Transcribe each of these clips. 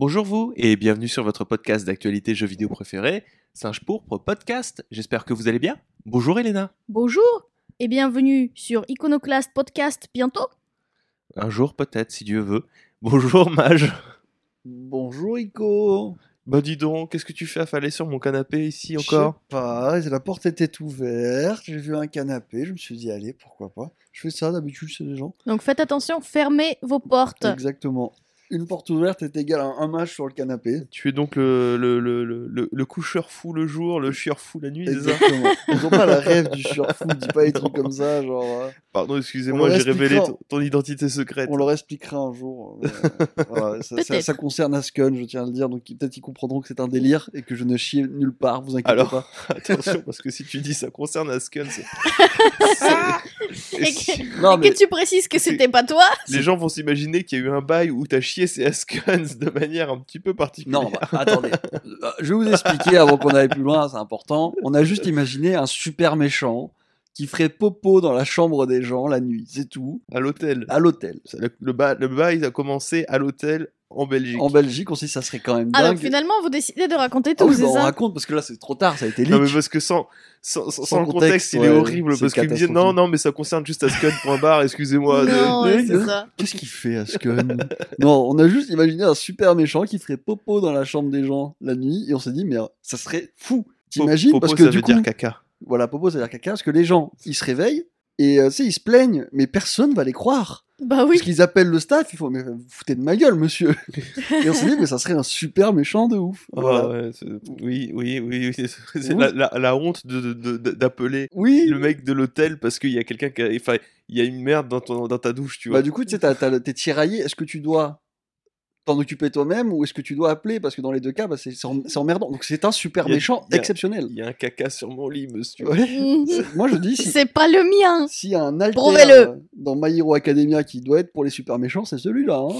Bonjour vous et bienvenue sur votre podcast d'actualité jeux vidéo préféré, Singe Pourpre Podcast. J'espère que vous allez bien. Bonjour Elena. Bonjour et bienvenue sur Iconoclast Podcast bientôt. Un jour peut-être si Dieu veut. Bonjour Mage. Bonjour Ico. Bah dis donc, qu'est-ce que tu fais affaler sur mon canapé ici Je encore? sais pas, la porte était ouverte, j'ai vu un canapé, je me suis dit allez, pourquoi pas. Je fais ça d'habitude chez les gens. Donc faites attention, fermez vos portes. Exactement. Une porte ouverte est égale à un mage sur le canapé. Tu es donc le, le, le, le, le coucheur fou le jour, le chieur fou la nuit, Exactement. Ils ont pas la rêve du surfou, dis pas des trucs comme ça, genre. euh, Pardon, On excusez-moi, j'ai révélé ton, ton identité secrète. On leur expliquera un jour. euh, voilà, ça, ça- Peut-être. ça concerne Ascon, je tiens à le dire, donc peut-être ils comprendront que c'est un délire et que je ne chie nulle part, vous inquiétez Alors, pas. Attention, parce que si tu dis ça concerne Asken, c'est... Et que, Non, et mais que tu précises que c'était pas toi. Les gens vont s'imaginer qu'il y a eu un bail où t'as chié ces Askens de manière un petit peu particulière. Non, bah, attendez. Euh, Je vais vous expliquer avant qu'on aille plus loin, c'est important. On a juste imaginé un super méchant qui ferait popo dans la chambre des gens la nuit, c'est tout, À l'hôtel. à l'hôtel. Le, le bail a commencé à l'hôtel en Belgique. En Belgique, dit ça serait quand même Ah dingue. donc finalement vous décidez de raconter Ah tout, oui, c'est bah, on ça raconte parce que là c'est trop tard, ça a été leak. Non mais parce que sans, sans, sans- le contexte, contexte, il est horrible c'est parce qu'il me disait non non mais ça concerne juste Asken.bar excusez-moi Non, de- ouais, c'est ça. Qu'est-ce qu'il fait, Asken Non, on a juste imaginé un super méchant qui ferait popo dans la chambre des gens la nuit et on s'est dit, mais ça serait fou. T'imagines Popo, Parce que ça du veut coup, dire caca. voilà, popo, c'est-à-dire caca, parce que les gens, ils se réveillent et euh, tu sais, ils se plaignent, mais personne va les croire. Bah oui. Parce qu'ils appellent le staff, ils font, mais vous foutez de ma gueule, monsieur. et on s'est dit, mais ça serait un super méchant de ouf. Ah, Voilà. ouais, oui, oui, oui, oui, c'est la, la- la honte de- de- de- d'appeler Oui. le mec de l'hôtel parce qu'il y a quelqu'un qui a... Enfin, il y a une merde dans, ton, dans ta douche, tu vois. Bah, du coup, tu sais, t'es tiraillé. Est-ce que tu dois t'en occuper toi-même ou est-ce que tu dois appeler? Parce que dans les deux cas, bah, c'est c'est em- c'est emmerdant. Donc, c'est un super a- méchant a- exceptionnel. Il y a un caca sur mon lit, monsieur. Ouais. Mhm. Moi, je dis, si- C'est pas le mien. s'il y a un alter Prouvez-le. euh, dans My Hero Academia qui doit être pour les super méchants, c'est celui-là. hein.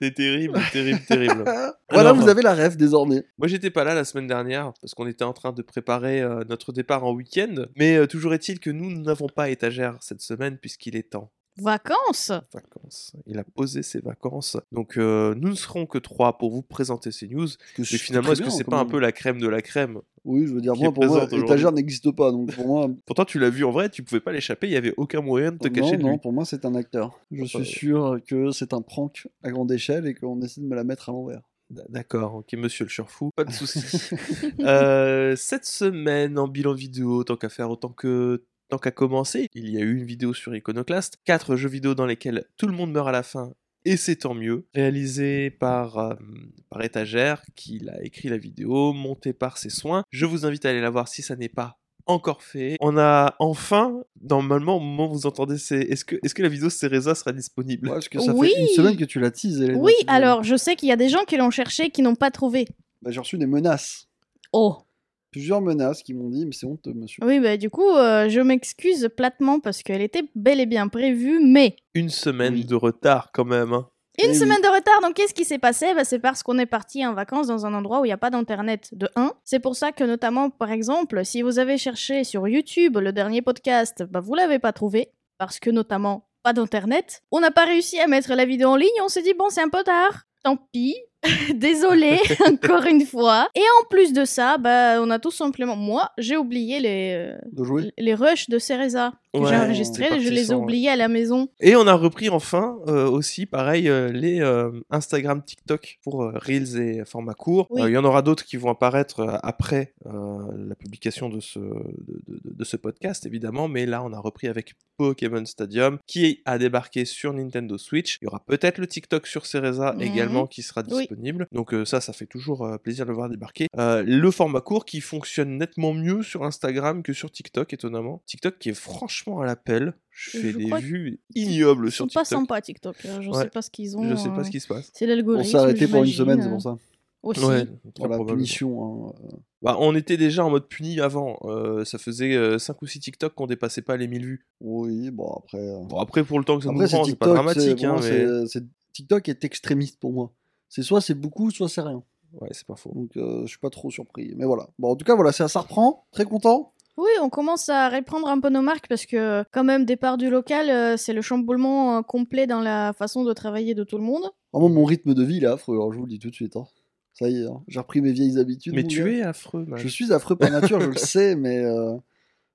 C'est terrible, terrible, terrible. voilà, Alors, vous avez la rêve désormais. Moi, j'étais pas là la semaine dernière parce qu'on était en train de préparer euh, notre départ en week-end. Mais euh, toujours est-il que nous, nous n'avons pas étagère cette semaine puisqu'il est temps. Vacances. Vacances. Il a posé ses vacances. Donc, euh, nous ne serons que trois pour vous présenter ces news. Mais finalement, est-ce que c'est pas un peu la crème de la crème Oui, je veux dire, moi, pour moi, présente aujourd'hui étagère n'existe pas. Donc, pour moi, Pourtant, tu l'as vu en vrai, tu pouvais pas l'échapper, il y avait aucun moyen de te cacher non, de non, lui. pour moi, c'est un acteur. Je Enfin, suis sûr que c'est un prank à grande échelle et qu'on essaie de me la mettre à l'envers. D'accord, ok, monsieur le surfou, pas de soucis. Euh, cette semaine, en bilan vidéo, tant qu'à faire, autant que. Tant qu'à commencer, il y a eu une vidéo sur Iconoclast, quatre jeux vidéo dans lesquels tout le monde meurt à la fin, et c'est tant mieux, réalisé par, euh, par Étagère, qui a écrit la vidéo, montée par ses soins. Je vous invite à aller la voir si ça n'est pas encore fait. On a enfin, normalement, au moment où vous entendez, c'est est-ce que, est que la vidéo Cereza sera disponible? Ouais, parce que ça Oui. fait une semaine que tu la teases. Hélène. Oui, Tu- alors je sais qu'il y a des gens qui l'ont cherché qui n'ont pas trouvé. Bah, J'ai reçu des menaces. Oh. Plusieurs menaces qui m'ont dit, mais c'est honteux, monsieur. Oui, bah du coup, euh, je m'excuse platement parce qu'elle était bel et bien prévue, mais Une semaine Oui. de retard quand même. hein. Une Eh oui. semaine de retard, donc qu'est-ce qui s'est passé? Bah, C'est parce qu'on est parti en vacances dans un endroit où il n'y a pas d'internet de 1. C'est pour ça que notamment, par exemple, si vous avez cherché sur YouTube le dernier podcast, bah, vous l'avez pas trouvé, parce que notamment pas d'internet. On n'a pas réussi à mettre la vidéo en ligne, on s'est dit bon c'est un peu tard, tant pis. Désolé encore une fois. Et en plus de ça, bah, on a tout simplement, moi, j'ai oublié les, euh, De les rushs de Cereza que Ouais, j'ai enregistrés, je les ai oubliés à la maison. Et on a repris enfin euh, aussi, pareil, euh, les euh, Instagram, TikTok pour Reels et format court. Oui. Il y en aura d'autres qui vont apparaître après la publication de ce, de, de- de ce podcast, évidemment. Mais là, on a repris avec Pokémon Stadium qui a débarqué sur Nintendo Switch. Il y aura peut-être le TikTok sur Cereza Mhm. également qui sera Oui. Disponible. Donc euh, ça, ça fait toujours euh, plaisir de le voir débarquer. Euh, le format court qui fonctionne nettement mieux sur Instagram que sur TikTok, étonnamment. TikTok qui est franchement à l'appel. Je fais Je des vues ignobles Ils sur sont pas TikTok. sympas TikTok. hein. Je Ouais. sais pas ce qu'ils ont. Je sais pas euh, ce qui se passe. C'est On l'algorithme. s'est arrêté pour une semaine, c'est euh, pour ça. Aussi. Ouais, Pour la punition. hein. Bah, on était déjà en mode puni avant. Euh, ça faisait 5 ou 6 TikTok qu'on dépassait pas les 1000 vues. Oui, bon, après. euh, Bon, après, pour le temps que ça Après, nous c'est prend, c'est pas TikTok. dramatique. Hein, mais... TikTok est extrémiste pour moi. C'est soit c'est beaucoup, soit c'est rien. Ouais, c'est pas faux. Donc, euh, je suis pas trop surpris. Mais voilà. Bon, en tout cas, voilà, ça, ça reprend. Très content. Oui, on commence à reprendre un peu nos marques parce que, quand même, départ du local, euh, c'est le chamboulement euh, complet dans la façon de travailler de tout le monde. Vraiment, mon rythme de vie il est affreux, alors je vous le dis tout de suite. hein. Ça y est, hein, j'ai repris mes vieilles habitudes. Mais tu gars. es affreux. Je suis affreux par nature, je le sais, mais. euh,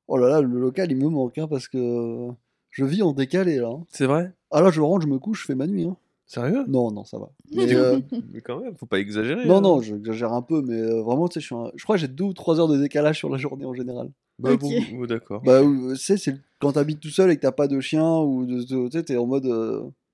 Oh là là, le local il me manque hein, parce que je vis en décalé là. hein. C'est vrai? Ah là, je rentre, je me couche, je fais ma nuit. hein. Sérieux? Non, non, ça va. Mais, euh, Mais quand même, faut pas exagérer. non, hein. non, j'exagère un peu, mais euh, vraiment, tu sais, je, suis un- je crois que j'ai deux ou trois heures de décalage sur la journée en général. Bah, Ok. bon, d'accord. Bah, euh, tu sais, c'est quand t'habites tout seul et que t'as pas de chien ou de, de- tu sais, t'es en mode.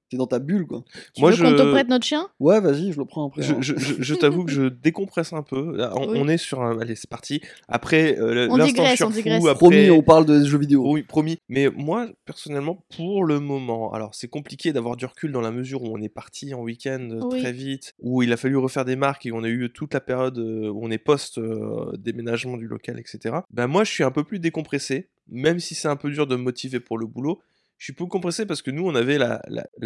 Euh, T'es dans ta bulle, quoi. Tu Moi, veux qu'on te prête notre chien? Ouais, vas-y, je le prends après. Je, hein. je- je- je t'avoue que je décompresse un peu. Là, on, Oui. on est sur un. Allez, c'est parti. Après, euh, On digresse, après- Promis, on parle de jeux vidéo. Oui, promis. Mais moi, personnellement, pour le moment, alors c'est compliqué d'avoir du recul dans la mesure où on est parti en week-end euh, Oui. très vite, où il a fallu refaire des marques et on a eu toute la période euh, où on est post-déménagement du local, etc. Ben moi, je suis un peu plus décompressé, même si c'est un peu dur de me motiver pour le boulot. Je suis peu compressé parce que nous, on avait la,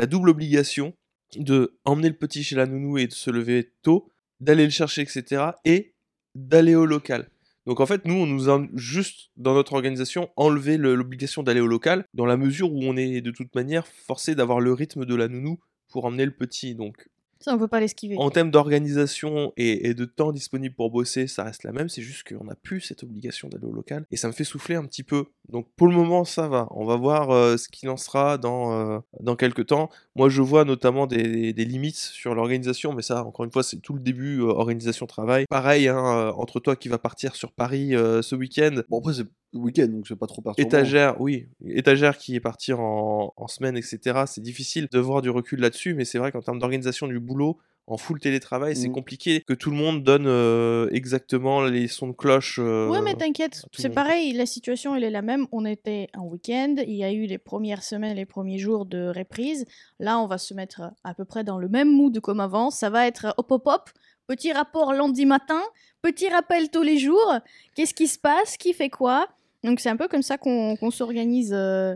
double obligation de emmener le petit chez la nounou et de se lever tôt, d'aller le chercher, etc. et d'aller au local. Donc en fait, nous, on nous a juste, dans notre organisation, enlevé le- l'obligation d'aller au local, dans la mesure où on est de toute manière forcé d'avoir le rythme de la nounou pour emmener le petit. Donc Ça, on peut pas l'esquiver. en termes d'organisation et, et de temps disponible pour bosser, ça reste la même, c'est juste qu'on n'a plus cette obligation d'aller au local, et ça me fait souffler un petit peu. Donc pour le moment, ça va. On va voir euh, ce qu'il en sera dans, euh, dans quelques temps. Moi, je vois notamment des, des limites sur l'organisation, mais ça, encore une fois, c'est tout le début, euh, organisation-travail. Pareil, hein, entre toi qui va partir sur Paris ce week-end, Bon, après, c'est week-end, donc c'est pas trop perturbant. Étagère, oui, étagère qui est partir en, en semaine, etc. C'est difficile de voir du recul là-dessus, mais c'est vrai qu'en termes d'organisation du boulot, en full télétravail, c'est Mhm. compliqué que tout le monde donne euh, exactement les sons de cloche. euh, Ouais, mais t'inquiète, c'est pareil, la situation elle est la même. On était en week-end, il y a eu les premières semaines, les premiers jours de reprise. Là, on va se mettre à peu près dans le même mood comme avant. Ça va être hop hop hop, petit rapport lundi matin, petit rappel tous les jours. Qu'est-ce qui se passe? Qui fait quoi? Donc c'est un peu comme ça qu'on qu'on s'organise. euh.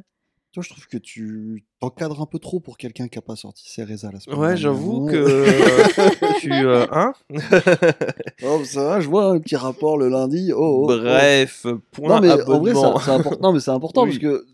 Toi, je trouve que tu t'encadres un peu trop pour quelqu'un qui a pas sorti ses résas la semaine Ouais, j'avoue que euh, tu. euh, hein? Oh, ça va, je vois un petit rapport le lundi. Oh, oh, oh. Bref, point Non, mais en vrai, c'est important. Non, mais c'est important Oui. parce que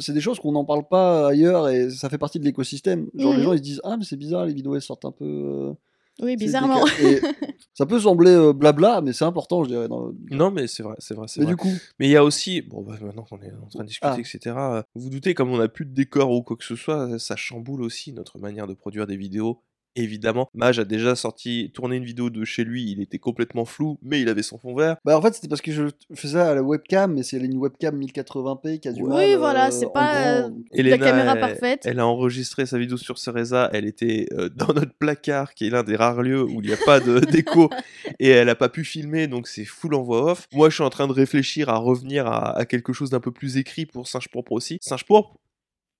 c'est des choses qu'on n'en parle pas ailleurs et ça fait partie de l'écosystème. Genre, les Mhm. gens ils se disent Ah, mais c'est bizarre, les vidéos elles sortent un peu. Euh, Oui, bizarrement. ça peut sembler euh, blabla, mais c'est important, je dirais. dans- Non, mais c'est vrai, c'est vrai, c'est Mais vrai. du coup, Mais il y a aussi, bon, bah, maintenant qu'on est en train de discuter, Ah. etc., euh, vous vous doutez, comme on n'a plus de décor ou quoi que ce soit, ça chamboule aussi notre manière de produire des vidéos. Évidemment, Mage a déjà sorti, tourné une vidéo de chez lui, il était complètement flou, mais il avait son fond vert. bah, en fait, c'était parce que je faisais à la webcam, mais c'est une webcam 1080p qui a du Oui, mal. voilà, euh, c'est en pas, grand. euh, Elena, caméra elle- parfaite. Elle a enregistré sa vidéo sur Cereza, elle était euh, dans notre placard, qui est l'un des rares lieux où il n'y a pas de d'écho, et elle n'a pas pu filmer, donc c'est full en voix off. Moi, je suis en train de réfléchir à revenir à, à quelque chose d'un peu plus écrit pour Singe Pourpre aussi. Singe Pourpre,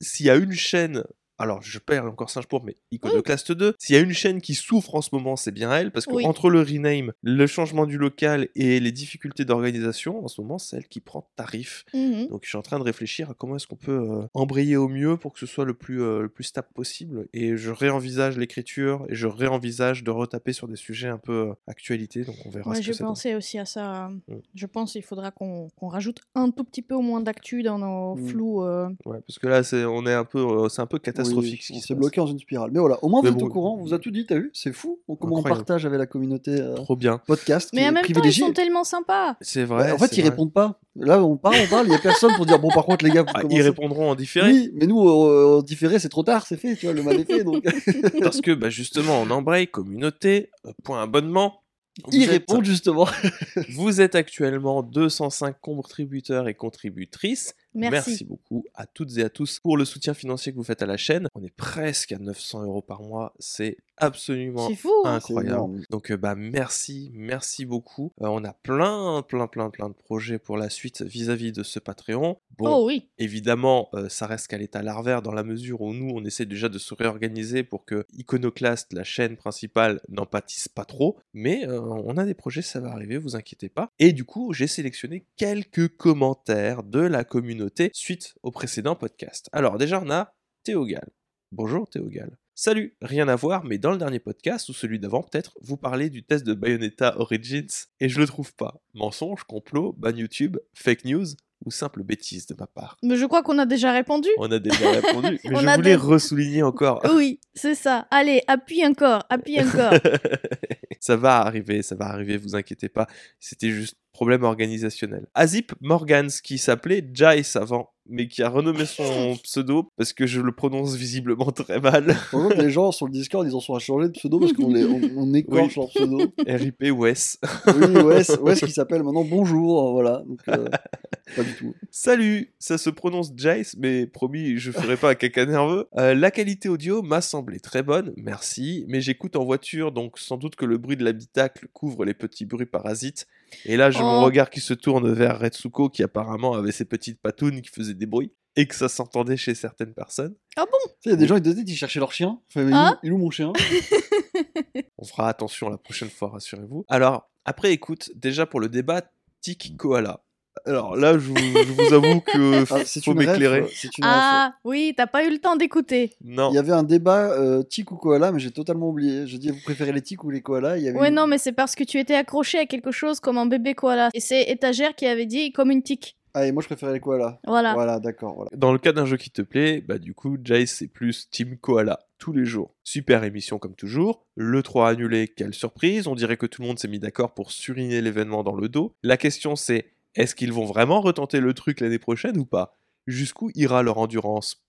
s'il y a une chaîne... Alors, je perds encore Singe Pourpre, mais Iconoclast 2. S'il y a une chaîne qui souffre en ce moment, c'est bien elle, parce que Oui. entre le rename, le changement du local et les difficultés d'organisation, en ce moment, c'est elle qui prend tarif. Mhm. Donc je suis en train de réfléchir à comment est-ce qu'on peut euh, embrayer au mieux pour que ce soit le plus, euh, le plus stable possible. Et je réenvisage l'écriture et je réenvisage de retaper sur des sujets un peu euh, actualité. Donc on verra Ouais, ce que donne. pensé aussi à ça. Mm. Je pense qu'il faudra qu'on qu'on rajoute un tout petit peu au moins d'actu dans nos Mm. flous. euh. Ouais, parce que là c'est on est un peu c'est un peu catastrophique Oui, on qui se s'est bloqué dans une spirale. Mais voilà, au moins Mais vous êtes bon, au courant, on vous a tout dit, t'as vu C'est fou on- comment on partage avec la communauté euh, Trop bien. podcast. Mais est en même temps, ils sont tellement sympas. C'est Ouais, vrai. en fait, ils vrai. répondent pas. Là, on parle, on parle, il y a personne pour dire bon, par contre, les gars, vous Ah, commencez. ils répondront en différé. Oui, mais nous, euh, en différé, c'est trop tard, c'est fait, tu vois, le mal est fait. Donc, Parce que bah, justement, on embraye communauté, euh, point abonnement. Vous ils êtes- répondent justement. Vous êtes actuellement 205 contributeurs et contributrices. Merci. beaucoup à toutes et à tous pour le soutien financier que vous faites à la chaîne. On est presque à 900 euros par mois. C'est absolument C'est fou. hein. C'est incroyable. Donc euh, bah merci, merci beaucoup. Euh, on a plein, plein, plein, plein de projets pour la suite vis-à-vis de ce Patreon. Bon, Oh oui. Évidemment, euh, ça reste qu'à l'état larvaire dans la mesure où nous, on essaie déjà de se réorganiser pour que Iconoclast, la chaîne principale, n'en pâtisse pas trop. Mais euh, on a des projets, ça va arriver, vous inquiétez pas. Et du coup, j'ai sélectionné quelques commentaires de la communauté suite au précédent podcast. Alors déjà, on a Théogal. Bonjour Théogal. Salut, rien à voir, mais dans le dernier podcast, ou celui d'avant peut-être, vous parlez du test de Bayonetta Origins, et je le trouve pas. Mensonge, complot, ban YouTube, fake news, ou simple bêtise de ma part. Mais je crois qu'on a déjà répondu. On a déjà répondu, mais On je a voulais des- ressouligner encore. Oui, c'est ça. Allez, appuie encore, appuie encore. ça va arriver, ça va arriver, vous inquiétez pas. C'était juste problème organisationnel. Azip Morgans, qui s'appelait Jace avant, mais qui a renommé son pseudo parce que je le prononce visiblement très mal. Les gens sur le Discord, ils en sont à changer de pseudo parce qu'on les- on, on écorche Oui. leur pseudo. RIP Wes. Oui, Wes, Wes qui s'appelle maintenant Bonjour, voilà. Donc, euh, pas du tout. Salut, ça se prononce Jace, mais promis, je ferai pas un caca nerveux. Euh, la qualité audio m'a semblé très bonne, merci, mais j'écoute en voiture, donc sans doute que le bruit de l'habitacle couvre les petits bruits parasites. Et là, j'ai mon Oh. regard qui se tourne vers Retsuko, qui apparemment avait ses petites patounes qui faisaient des bruits, et que ça s'entendait chez certaines personnes. Tu sais, il y a des gens, ils te disent, ils cherchaient leur chien. Enfin, mais il, est où- Ah. il est où mon chien? On fera attention la prochaine fois, rassurez-vous. Alors, après écoute, déjà pour le débat, Tic Koala. Alors là, je vous, je vous avoue que Ah, c'est faut m'éclairer. euh, ref. Ah oui, t'as pas eu le temps d'écouter. Non. Il y avait un débat euh, tic ou koala, mais j'ai totalement oublié. Je dis, vous préférez les tics ou les koalas Il y avait Ouais, une- non, mais c'est parce que tu étais accroché à quelque chose comme un bébé koala. Et c'est étagère qui avait dit comme une tique. Ah, et moi, je préférais les koalas. Voilà. Voilà, d'accord. Voilà. Dans le cas d'un jeu qui te plaît, bah du coup, Jace c'est plus Team Koala tous les jours. Super émission comme toujours. Le 3 annulé, quelle surprise. On dirait que tout le monde s'est mis d'accord pour suriner l'événement dans le dos. La question c'est est-ce qu'ils vont vraiment retenter le truc l'année prochaine ou pas? Jusqu'où ira leur endurance?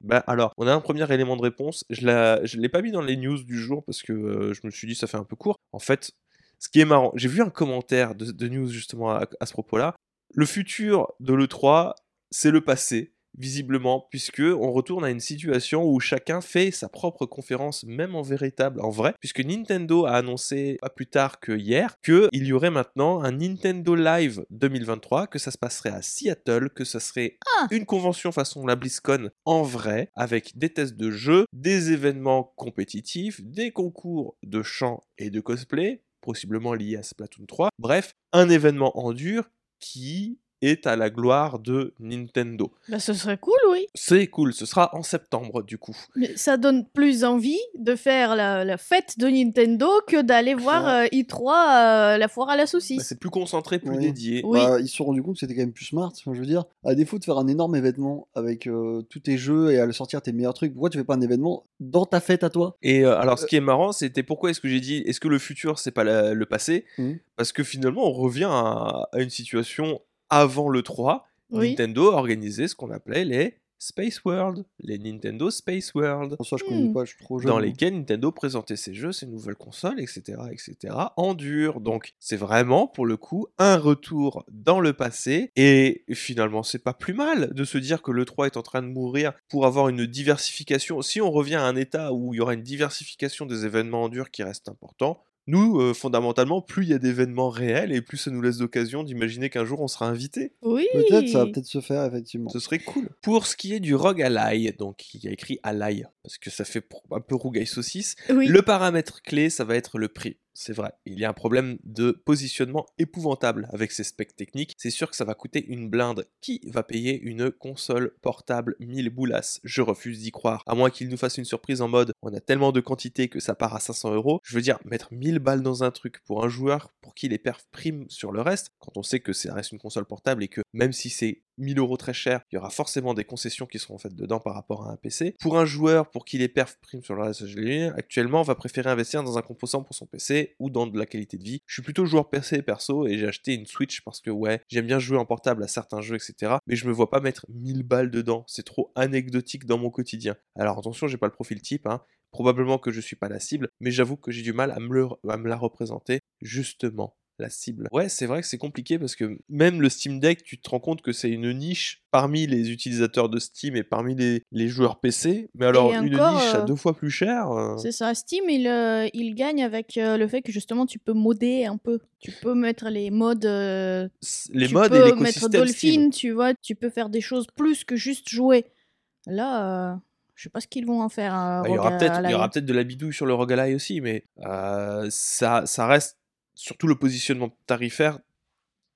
Bah alors, on a un premier élément de réponse. Je ne l'ai pas mis dans les news du jour parce que euh, je me suis dit ça fait un peu court. En fait, ce qui est marrant, j'ai vu un commentaire de, news justement à ce propos-là. Le futur de l'E3, c'est le passé, visiblement, puisque on retourne à une situation où chacun fait sa propre conférence, même en véritable, en vrai, puisque Nintendo a annoncé pas plus tard que hier qu'il y aurait maintenant un Nintendo Live 2023, que ça se passerait à Seattle, que ça serait Ah. une convention façon la BlizzCon en vrai, avec des tests de jeux, des événements compétitifs, des concours de chant et de cosplay, possiblement liés à Splatoon 3. Bref, un événement en dur qui est à la gloire de Nintendo. Bah, ce serait cool, oui. C'est cool, ce sera en septembre du coup. Mais ça donne plus envie de faire la, la fête de Nintendo que d'aller voir euh, i3 euh, la foire à la Bah, saucisse. c'est plus concentré, plus Oui. dédié. Oui. Bah, ils se sont rendus compte que c'était quand même plus smart. Enfin, je veux dire, à défaut de faire un énorme événement avec euh, tous tes jeux et à le sortir tes meilleurs trucs, pourquoi tu fais pas un événement dans ta fête à toi? Et euh, alors, ce qui est marrant, c'était pourquoi est-ce que j'ai dit est-ce que le futur c'est pas la- le passé? Mhm. Parce que finalement, on revient à, à une situation avant le 3. Oui. Nintendo organisait ce qu'on appelait les Space World, les Nintendo Space World. Pour ça, je connais Hmm. pas, je suis trop jeune. dans lesquels Nintendo présentait ses jeux, ses nouvelles consoles, etc., etc., en dur. Donc, c'est vraiment, pour le coup, un retour dans le passé. Et finalement, c'est pas plus mal de se dire que le 3 est en train de mourir pour avoir une diversification. Si on revient à un état où il y aura une diversification des événements en dur qui reste important, nous, euh, fondamentalement, plus il y a d'événements réels et plus ça nous laisse d'occasion d'imaginer qu'un jour on sera invité. Oui. Peut-être, ça va peut-être se faire, effectivement. Ce serait cool. Pour ce qui est du Rogue Ally, donc il y a écrit Ally, parce que ça fait un peu rougaille saucisse, Oui. le paramètre clé, ça va être le prix. C'est vrai, il y a un problème de positionnement épouvantable avec ces specs techniques. C'est sûr que ça va coûter une blinde. Qui va payer une console portable 1000 boulasses Je refuse d'y croire. À moins qu'il nous fasse une surprise en mode on a tellement de quantité que ça part à 500 euros. Je veux dire, mettre 1000 balles dans un truc pour un joueur pour qui les perfs priment sur le reste, quand on sait que ça reste une console portable et que même si c'est 1000 euros très cher, il y aura forcément des concessions qui seront faites dedans par rapport à un PC. Pour un joueur pour qui les perfs priment sur le reste, actuellement, va préférer investir dans un composant pour son PC ou dans de la qualité de vie. Je suis plutôt joueur PC perso et j'ai acheté une Switch parce que ouais, j'aime bien jouer en portable à certains jeux, etc. Mais je me vois pas mettre 1000 balles dedans. C'est trop anecdotique dans mon quotidien. Alors attention, j'ai pas le profil type, hein. Probablement que je suis pas la cible, mais j'avoue que j'ai du mal à me la représenter justement la cible. Ouais, c'est vrai que c'est compliqué parce que même le Steam Deck, tu te rends compte que c'est une niche parmi les utilisateurs de Steam et parmi les, les joueurs PC. Mais alors, une niche à euh, deux fois plus cher. euh, C'est ça, Steam, il, euh, il gagne avec euh, le fait que justement tu peux modder un peu. Tu peux mettre les modes. les tu modes et peux mettre l'écosystème Dolphin, Steam. tu vois, tu peux faire des choses plus que juste jouer. Là, je sais pas ce qu'ils vont en faire. Bah, il y aura peut-être peut-être de la bidouille sur le Rogue Ally aussi, mais ça, ça reste surtout le positionnement tarifaire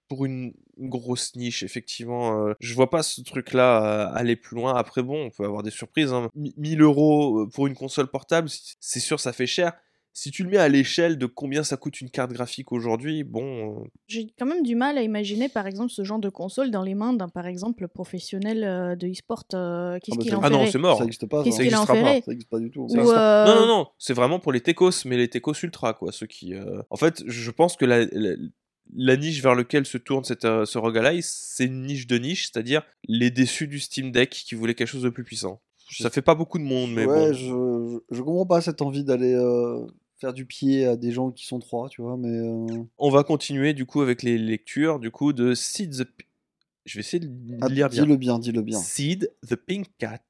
pour une grosse niche, effectivement. euh, je vois pas ce truc-là euh, aller plus loin. Après, bon, on peut avoir des surprises. Hein. Mi- 1000 euros euh, pour une console portable, c'est sûr, ça fait cher. Si tu le mets à l'échelle de combien ça coûte une carte graphique aujourd'hui, bon, euh, J'ai quand même du mal à imaginer, par exemple, ce genre de console dans les mains d'un, par exemple, professionnel euh, de e-sport. euh, Qu'est-ce Ah bah qu'il ça- en ah non, c'est mort. Ça n'existe pas. Qu'est-ce ça. qu'il en ferait? Ça n'existe pas du tout. Ou, existe pas. euh, Non, non, non, c'est vraiment pour les techos, mais les techos ultra, quoi. Ceux qui. euh, En fait, je pense que la, la, la niche vers laquelle se tourne cette, euh, ce roguelike, c'est une niche de niche, c'est-à-dire les déçus du Steam Deck qui voulaient quelque chose de plus puissant. Ça fait pas beaucoup de monde, mais ouais, bon. je, je, je comprends pas cette envie d'aller euh, faire du pied à des gens qui sont trois, tu vois, mais. euh, On va continuer du coup avec les lectures du coup de Seed the. Je vais essayer de ah, lire bien. dis-le bien, dis-le bien. Seed the Pink Cat.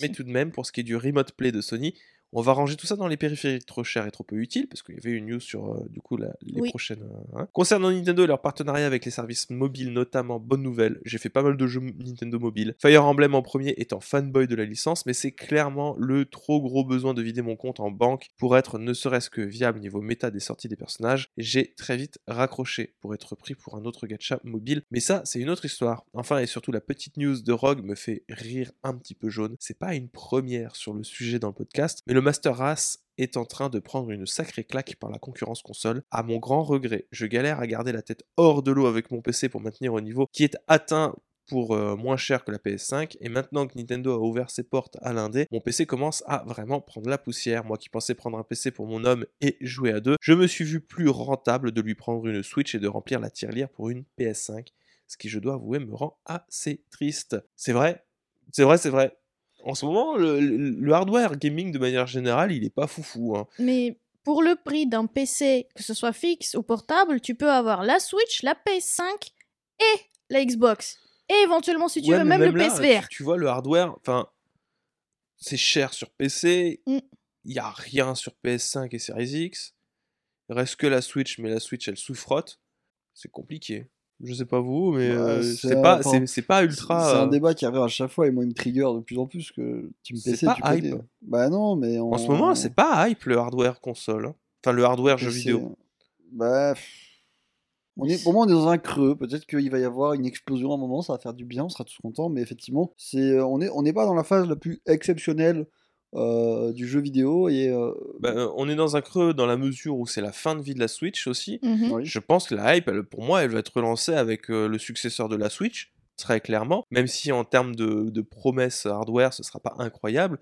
Mais tout de même, pour ce qui est du Remote Play de Sony, on va ranger tout ça dans les périphériques trop chers et trop peu utiles, parce qu'il y avait une news sur euh, du coup la- les Oui. prochaines. euh, hein. Concernant Nintendo et leur partenariat avec les services mobiles, notamment, bonne nouvelle, j'ai fait pas mal de jeux Nintendo mobile. Fire Emblem en premier étant fanboy de la licence, mais c'est clairement le trop gros besoin de vider mon compte en banque pour être ne serait-ce que viable niveau méta des sorties des personnages. J'ai très vite raccroché pour être pris pour un autre gacha mobile, mais ça c'est une autre histoire. Enfin et surtout la petite news de Rogue me fait rire un petit peu jaune. C'est pas une première sur le sujet dans le podcast, mais Master Race est en train de prendre une sacrée claque par la concurrence console. À mon grand regret, je galère à garder la tête hors de l'eau avec mon PC pour maintenir au niveau qui est atteint pour euh, moins cher que la PS5 et maintenant que Nintendo a ouvert ses portes à l'indé, mon PC commence à vraiment prendre la poussière. Moi qui pensais prendre un PC pour mon homme et jouer à deux, je me suis vu plus rentable de lui prendre une Switch et de remplir la tirelire pour une PS5, ce qui je dois avouer me rend assez triste. C'est vrai, c'est vrai, c'est vrai. En ce moment, le, hardware gaming de manière générale, il est pas foufou. Hein. Mais pour le prix d'un PC, que ce soit fixe ou portable, tu peux avoir la Switch, la PS5 et la Xbox. Et éventuellement, si tu Ouais, veux, même, le PSVR. Tu, tu vois, le hardware, enfin, c'est cher sur PC. Il Mm. y a rien sur PS5 et Series X. Il reste que la Switch, mais la Switch, elle souffrotte. C'est compliqué. Je sais pas vous, mais Ouais, euh, c'est pas, c'est, ultra. c'est un euh, débat qui revient à chaque fois et moi il me trigger de plus en plus que Team C'est pas tu connais. hype. Bah non, mais En ce moment, c'est pas hype le hardware console. hein. Enfin, le hardware jeu vidéo. Bah, on est, pour moi, on est dans un creux. Peut-être qu'il va y avoir une explosion à un moment, ça va faire du bien, on sera tous contents. Mais effectivement, c'est, on n'est on n'est pas dans la phase la plus exceptionnelle euh, du jeu vidéo. Et, euh, Bah, euh, on est dans un creux dans la mesure où c'est la fin de vie de la Switch aussi. Mhm. oui. Je pense que la hype, elle- pour moi, elle va être relancée avec euh, le successeur de la Switch, très clairement. Même si en termes de, de promesses hardware, ce sera pas incroyable.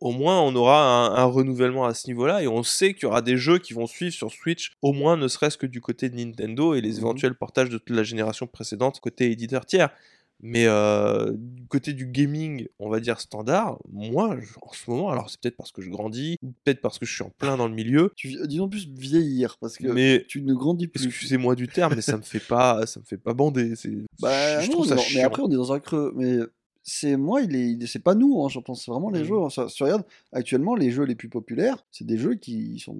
Au moins, on aura un, un renouvellement à ce niveau-là et on sait qu'il y aura des jeux qui vont suivre sur Switch, au moins ne serait-ce que du côté de Nintendo et les Mhm. éventuels portages de toute la génération précédente côté éditeur tiers. Mais euh, du côté du gaming, on va dire standard, moi, je- en ce moment, alors c'est peut-être parce que je grandis, ou peut-être parce que je suis en plein dans le milieu, Tu, disons plus vieillir, parce que mais tu ne grandis plus. excusez-moi du terme, mais ça me fait pas, ça me fait pas bander. C'est, Bah, je non, trouve ça mais, mais après, on est dans un creux. Mais c'est moi, il est, c'est pas nous, hein, je pense. C'est vraiment les Mhm. jeux. Ça, tu regardes, actuellement, les jeux les plus populaires, c'est des jeux qui sont.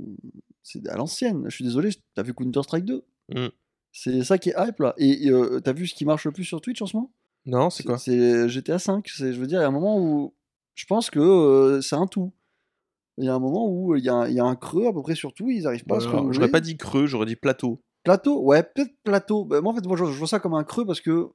C'est à l'ancienne. Je suis désolé, t'as vu Counter-Strike 2 Mhm. C'est ça qui est hype là. Et euh, t'as vu ce qui marche le plus sur Twitch en ce moment? Non, c'est quoi? C'est GTA 5. C'est, je veux dire, il y a un moment où. Je pense que euh, c'est un tout. Il y a un moment où il y, a il y a un creux à peu près sur tout, ils arrivent pas à se Alors, renouveler. J'aurais pas dit creux, j'aurais dit plateau. Plateau, ouais, peut-être plateau. Bah, moi, en fait, moi, je, je vois ça comme un creux parce que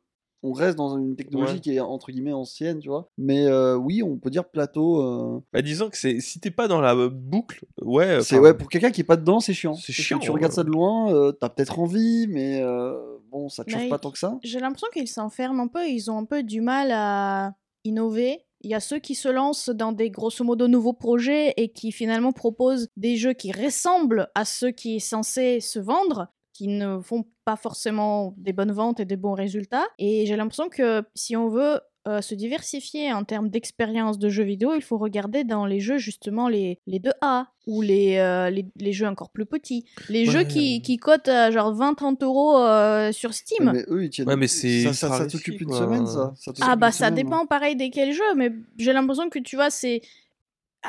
on reste dans une technologie Ouais. qui est entre guillemets ancienne, tu vois. Mais euh, oui, on peut dire plateau. euh, Bah, disons que c'est, si t'es pas dans la euh, boucle, ouais. c'est ouais, pour quelqu'un qui est pas dedans, c'est chiant. C'est Parce que chiant, Tu regardes ça de loin, euh, t'as peut-être envie, mais euh, bon, ça te chauffe Mais pas tant que ça. J'ai l'impression qu'ils s'enferment un peu, ils ont un peu du mal à innover. Il y a ceux qui se lancent dans des grosso modo nouveaux projets et qui finalement proposent des jeux qui ressemblent à ceux qui est censé se vendre, qui ne font pas forcément des bonnes ventes et des bons résultats. Et j'ai l'impression que si on veut euh, se diversifier en termes d'expérience de jeux vidéo, il faut regarder dans les jeux justement les, les 2A ou les, euh, les, les jeux encore plus petits. Les Ouais. jeux qui, qui cotent euh, genre 20-30 euros euh, sur Steam. Mais eux, ils tiennent. Ouais, mais c'est ça, ça, ça t'occupe une semaine, ça. Ça Ah bah ça semaine, hein. dépend pareil desquels jeux, mais j'ai l'impression que tu vois, c'est...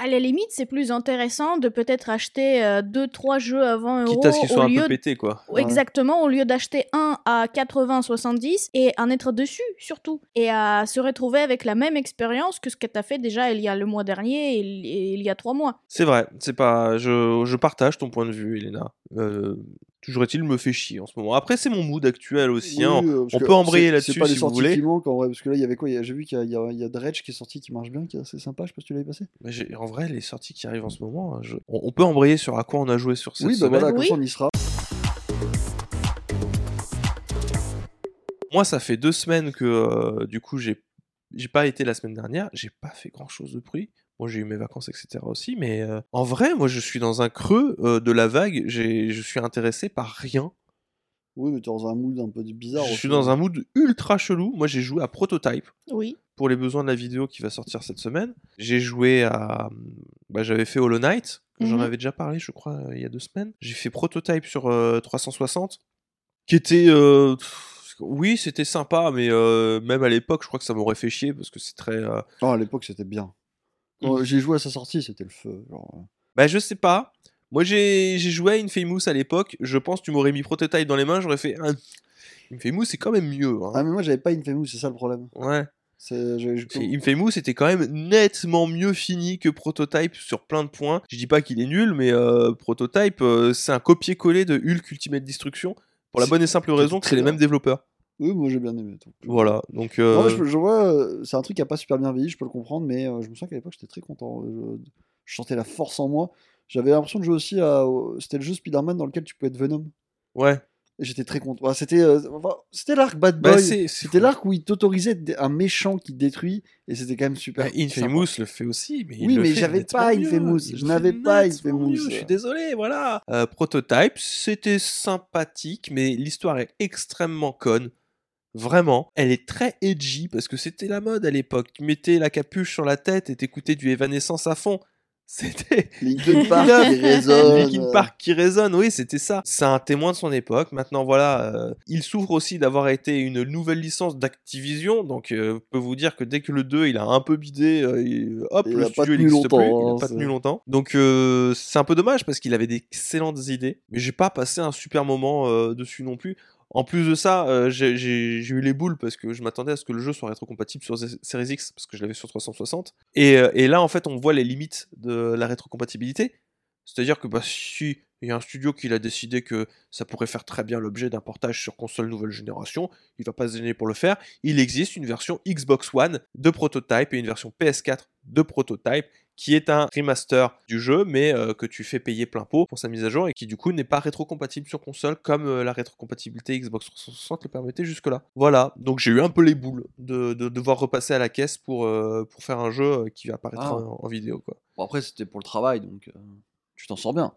À la limite, c'est plus intéressant de peut-être acheter 2-3 jeux à 20 euros Quitte à ce qu'ils soient au un lieu peu pétés, quoi. Ouais. Exactement, au lieu d'acheter un à 80-70 et en être dessus surtout. Et à se retrouver avec la même expérience que ce que tu as fait déjà il y a le mois dernier et il- et il y a 3 mois. C'est vrai, c'est pas. Je, je partage ton point de vue, Elena. Euh, Toujours est-il, me fait chier en ce moment. Après, c'est mon mood actuel aussi. Oui, hein. euh, on peut embrayer c'est- là-dessus C'est pas si vous voulez. qui manquent en vrai, parce que là, il y avait quoi? J'ai vu qu'il y a, y y Dredge qui est sorti qui marche bien, qui est assez sympa. Je sais pas si tu l'avais passé. Mais en vrai, les sorties qui arrivent en ce moment, je- on, on peut embrayer sur à quoi on a joué sur cette Oui, bah semaine. voilà, comme Oui. ça on y sera. Moi, ça fait deux semaines que euh, du coup, j'ai j'ai pas été la semaine dernière. J'ai pas fait grand chose de bruit. Moi, j'ai eu mes vacances, etc. aussi. Mais euh, en vrai, moi, je suis dans un creux euh, de la vague. J'ai- Je suis intéressé par rien. Oui, mais t'es dans un mood un peu bizarre. je aussi. suis dans un mood ultra chelou. Moi, j'ai joué à Prototype. Oui. pour les besoins de la vidéo qui va sortir cette semaine. J'ai joué à. Bah, J'avais fait Hollow Knight, j'en Mhm. avais déjà parlé, je crois, euh, il y a deux semaines. J'ai fait Prototype sur euh, 360, qui était. euh, Oui, c'était sympa, mais euh, même à l'époque, je crois que ça m'aurait fait chier parce que c'est très. euh, Non, à l'époque, c'était bien. Quand j'ai joué à sa sortie, c'était le feu. genre, euh. Bah, je sais pas. Moi, j'ai joué à Infamous à l'époque. Je pense que tu m'aurais mis Prototype dans les mains, j'aurais fait. Infamous, c'est quand même mieux. hein. Ah, mais moi, j'avais pas Infamous, c'est ça le problème. Ouais. Infamous était quand même nettement mieux fini que Prototype sur plein de points. Je dis pas qu'il est nul, mais euh, Prototype, euh, c'est un copier-coller de Hulk Ultimate Destruction. Pour la bonne et simple raison que c'est les mêmes développeurs. Oui, moi j'ai bien aimé. donc. Voilà, donc... Euh, je, je vois, euh, c'est un truc qui a pas super bien vieilli, je peux le comprendre, mais euh, je me souviens qu'à l'époque j'étais très content. Je, je sentais la force en moi. J'avais l'impression de jouer aussi à. C'était le jeu Spider-Man dans lequel tu pouvais être Venom. Ouais. Et j'étais très content. C'était euh, enfin, c'était l'arc Bad Bah, Boy. c'était l'arc où il t'autorisait un méchant qui te détruit, et c'était quand même super. Bah, Infamous le fait aussi, mais Oui, mais j'avais pas. Infamous. Je n'avais pas Infamous. Je suis désolé, voilà. Euh, Prototype, c'était sympathique, mais l'histoire est extrêmement conne. Vraiment, elle est très edgy parce que c'était la mode à l'époque. Tu mettais la capuche sur la tête et t'écoutais du Evanescence à fond. C'était Linkin Park qui résonne. Linkin Park qui résonne, oui, c'était ça. C'est un témoin de son époque. Maintenant, voilà, euh, il souffre aussi d'avoir été une nouvelle licence d'Activision. Donc, euh, je peux vous dire que dès que le 2, il a un peu bidé, euh, il- hop, Il le studio n'existe plus. longtemps, Il hein, a pas c'est- tenu longtemps. Donc, euh, c'est un peu dommage parce qu'il avait d'excellentes idées. Mais j'ai pas passé un super moment euh, dessus non plus. En plus de ça, euh, j'ai- eu les boules parce que je m'attendais à ce que le jeu soit rétrocompatible sur Series X parce que je l'avais sur 360. Et, euh, et là, en fait, on voit les limites de la rétrocompatibilité. C'est-à-dire que bah, si il y a un studio qui a décidé que ça pourrait faire très bien l'objet d'un portage sur console nouvelle génération, il va pas se gêner pour le faire. Il existe une version Xbox One de Prototype et une version PS4 de Prototype qui est un remaster du jeu, mais euh, que tu fais payer plein pot pour sa mise à jour et qui du coup n'est pas rétrocompatible sur console comme euh, la rétrocompatibilité Xbox 360 le permettait jusque-là. Voilà, donc j'ai eu un peu les boules de, de devoir repasser à la caisse pour, euh, pour faire un jeu qui va apparaître Ah. en, en vidéo. Quoi. Bon, après, c'était pour le travail, donc tu t'en sors bien.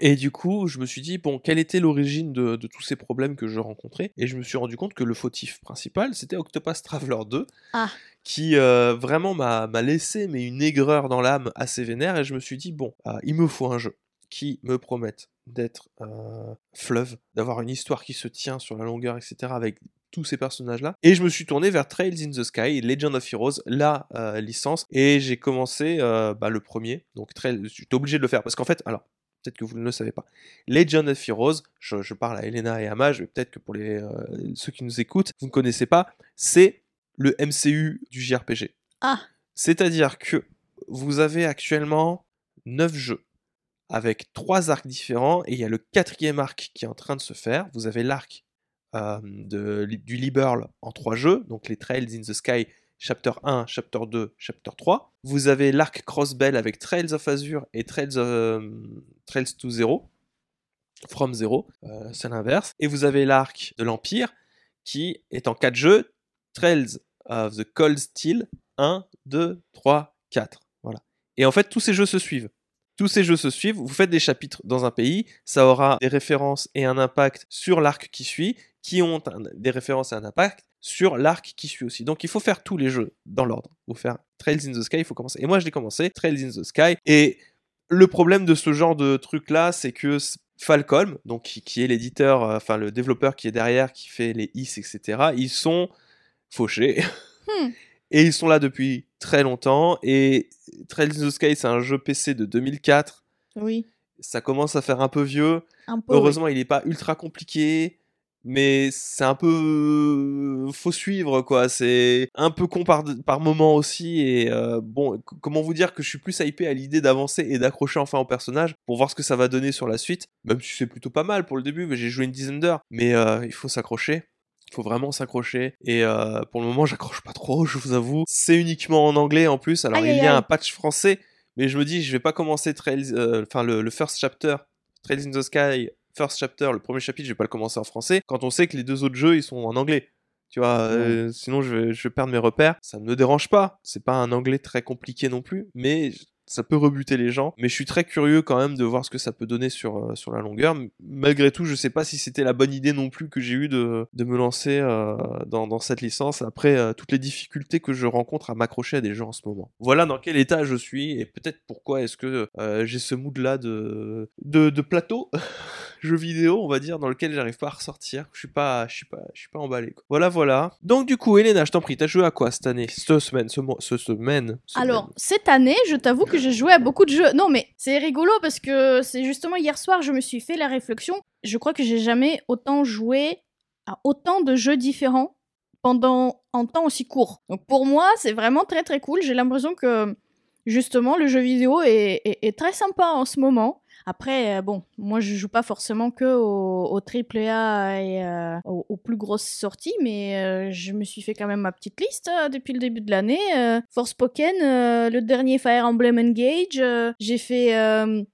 Et du coup, je me suis dit, bon, quelle était l'origine de, de tous ces problèmes que je rencontrais? Et je me suis rendu compte que le fautif principal, c'était Octopus Traveler 2, Ah. qui euh, vraiment m'a laissé mais une aigreur dans l'âme assez vénère. Et je me suis dit, bon, euh, il me faut un jeu qui me promette d'être euh, fleuve, d'avoir une histoire qui se tient sur la longueur, etc., avec tous ces personnages-là. Et je me suis tourné vers Trails in the Sky, Legend of Heroes, la euh, licence, et j'ai commencé euh, bah, le premier. Donc, Trail, j'étais obligé de le faire parce qu'en fait, alors, peut-être que vous ne le savez pas. Legend of Heroes, je, je parle à Elena et à Maj, mais peut-être que pour les, euh, ceux qui nous écoutent, vous ne connaissez pas, c'est le MCU du JRPG. Ah. C'est-à-dire que vous avez actuellement 9 jeux avec trois arcs différents et il y a le quatrième arc qui est en train de se faire. Vous avez l'arc euh, du Liberl en trois jeux, donc les Trails in the Sky, Chapter 1, Chapter 2, Chapter 3. Vous avez l'arc Crossbell avec Trails of Azure et Trails, euh, Trails to Zero, From Zero, euh, c'est l'inverse. Et vous avez l'arc de l'Empire qui est en quatre jeux, Trails of the Cold Steel, 1, 2, 3, 4. Voilà. Et en fait, tous ces jeux se suivent. Tous ces jeux se suivent, vous faites des chapitres dans un pays, ça aura des références et un impact sur l'arc qui suit, qui ont un- des références et un impact sur l'arc qui suit aussi. Donc il faut faire tous les jeux dans l'ordre. Vous faire Trails in the Sky, il faut commencer. Et moi je l'ai commencé, Trails in the Sky. Et le problème de ce genre de truc là, c'est que Falcom, donc qui, qui est l'éditeur, euh, enfin le développeur qui est derrière, qui fait les is, etc., ils sont fauchés. Hmm. Et ils sont là depuis très longtemps. Et Trails in the Sky, c'est un jeu PC de 2004. Oui. Ça commence à faire un peu vieux. Un peu. Heureusement, il n'est pas ultra compliqué. Mais c'est un peu faut suivre quoi. C'est un peu con par, par moment aussi et euh, bon comment vous dire que je suis plus hypé à l'idée d'avancer et d'accrocher enfin au personnage pour voir ce que ça va donner sur la suite même si c'est plutôt pas mal pour le début mais j'ai joué une dizaine d'heures. Mais euh, il faut s'accrocher. Il faut vraiment s'accrocher et euh, pour le moment j'accroche pas trop je vous avoue. C'est uniquement en anglais en plus. Alors Aïe, il y a aïe. un patch français mais je me dis je vais pas commencer Trails enfin le, le first chapter Trails in the Sky First Chapter, le premier chapitre, je vais pas le commencer en français, quand on sait que les deux autres jeux, ils sont en anglais. Tu vois, euh, sinon je vais, je vais perdre mes repères. Ça ne me dérange pas. C'est pas un anglais très compliqué non plus, mais ça peut rebuter les gens. Mais je suis très curieux quand même de voir ce que ça peut donner sur, euh, sur la longueur. Malgré tout, je sais pas si c'était la bonne idée non plus que j'ai eu de, de me lancer euh, dans, dans cette licence après euh, toutes les difficultés que je rencontre à m'accrocher à des jeux en ce moment. Voilà dans quel état je suis et peut-être pourquoi est-ce que j'ai ce mood là de, de, de plateau jeu vidéo, on va dire, dans lequel j'arrive pas à ressortir. Je suis pas, je suis pas, je suis pas emballé. Voilà, voilà. Donc du coup, Elena, je t'en prie, t'as joué à quoi cette année, cette semaine, ce mois, ce semaine. Alors, cette année, je t'avoue que j'ai joué à beaucoup de jeux. Non, mais c'est rigolo parce que c'est justement hier soir, je me suis fait la réflexion. Je crois que j'ai jamais autant joué à autant de jeux différents pendant un temps aussi court. Donc pour moi, c'est vraiment très très cool. J'ai l'impression que justement le jeu vidéo est, est- est très sympa en ce moment. Après, euh, bon, moi je joue pas forcément que au, au AAA et euh, aux, plus grosses sorties, mais euh, je me suis fait quand même ma petite liste depuis le début de l'année. Forspoken, euh, le dernier Fire Emblem Engage, j'ai fait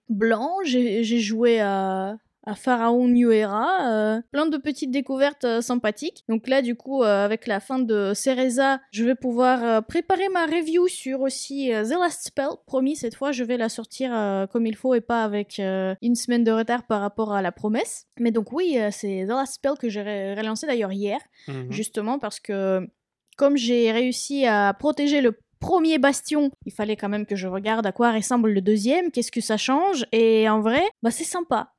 Blanc, j'ai joué à à Pharaon New Era, euh, plein de petites découvertes euh, sympathiques. Donc là, du coup, euh, avec la fin de Cereza, je vais pouvoir préparer ma review sur aussi The Last Spell. Promis, cette fois, je vais la sortir comme il faut et pas avec une semaine de retard par rapport à la promesse. Mais donc oui, c'est The Last Spell que j'ai relancé d'ailleurs hier, Mhm. justement parce que comme j'ai réussi à protéger le premier bastion, il fallait quand même que je regarde à quoi ressemble le deuxième, qu'est-ce que ça change, et en vrai, bah c'est sympa.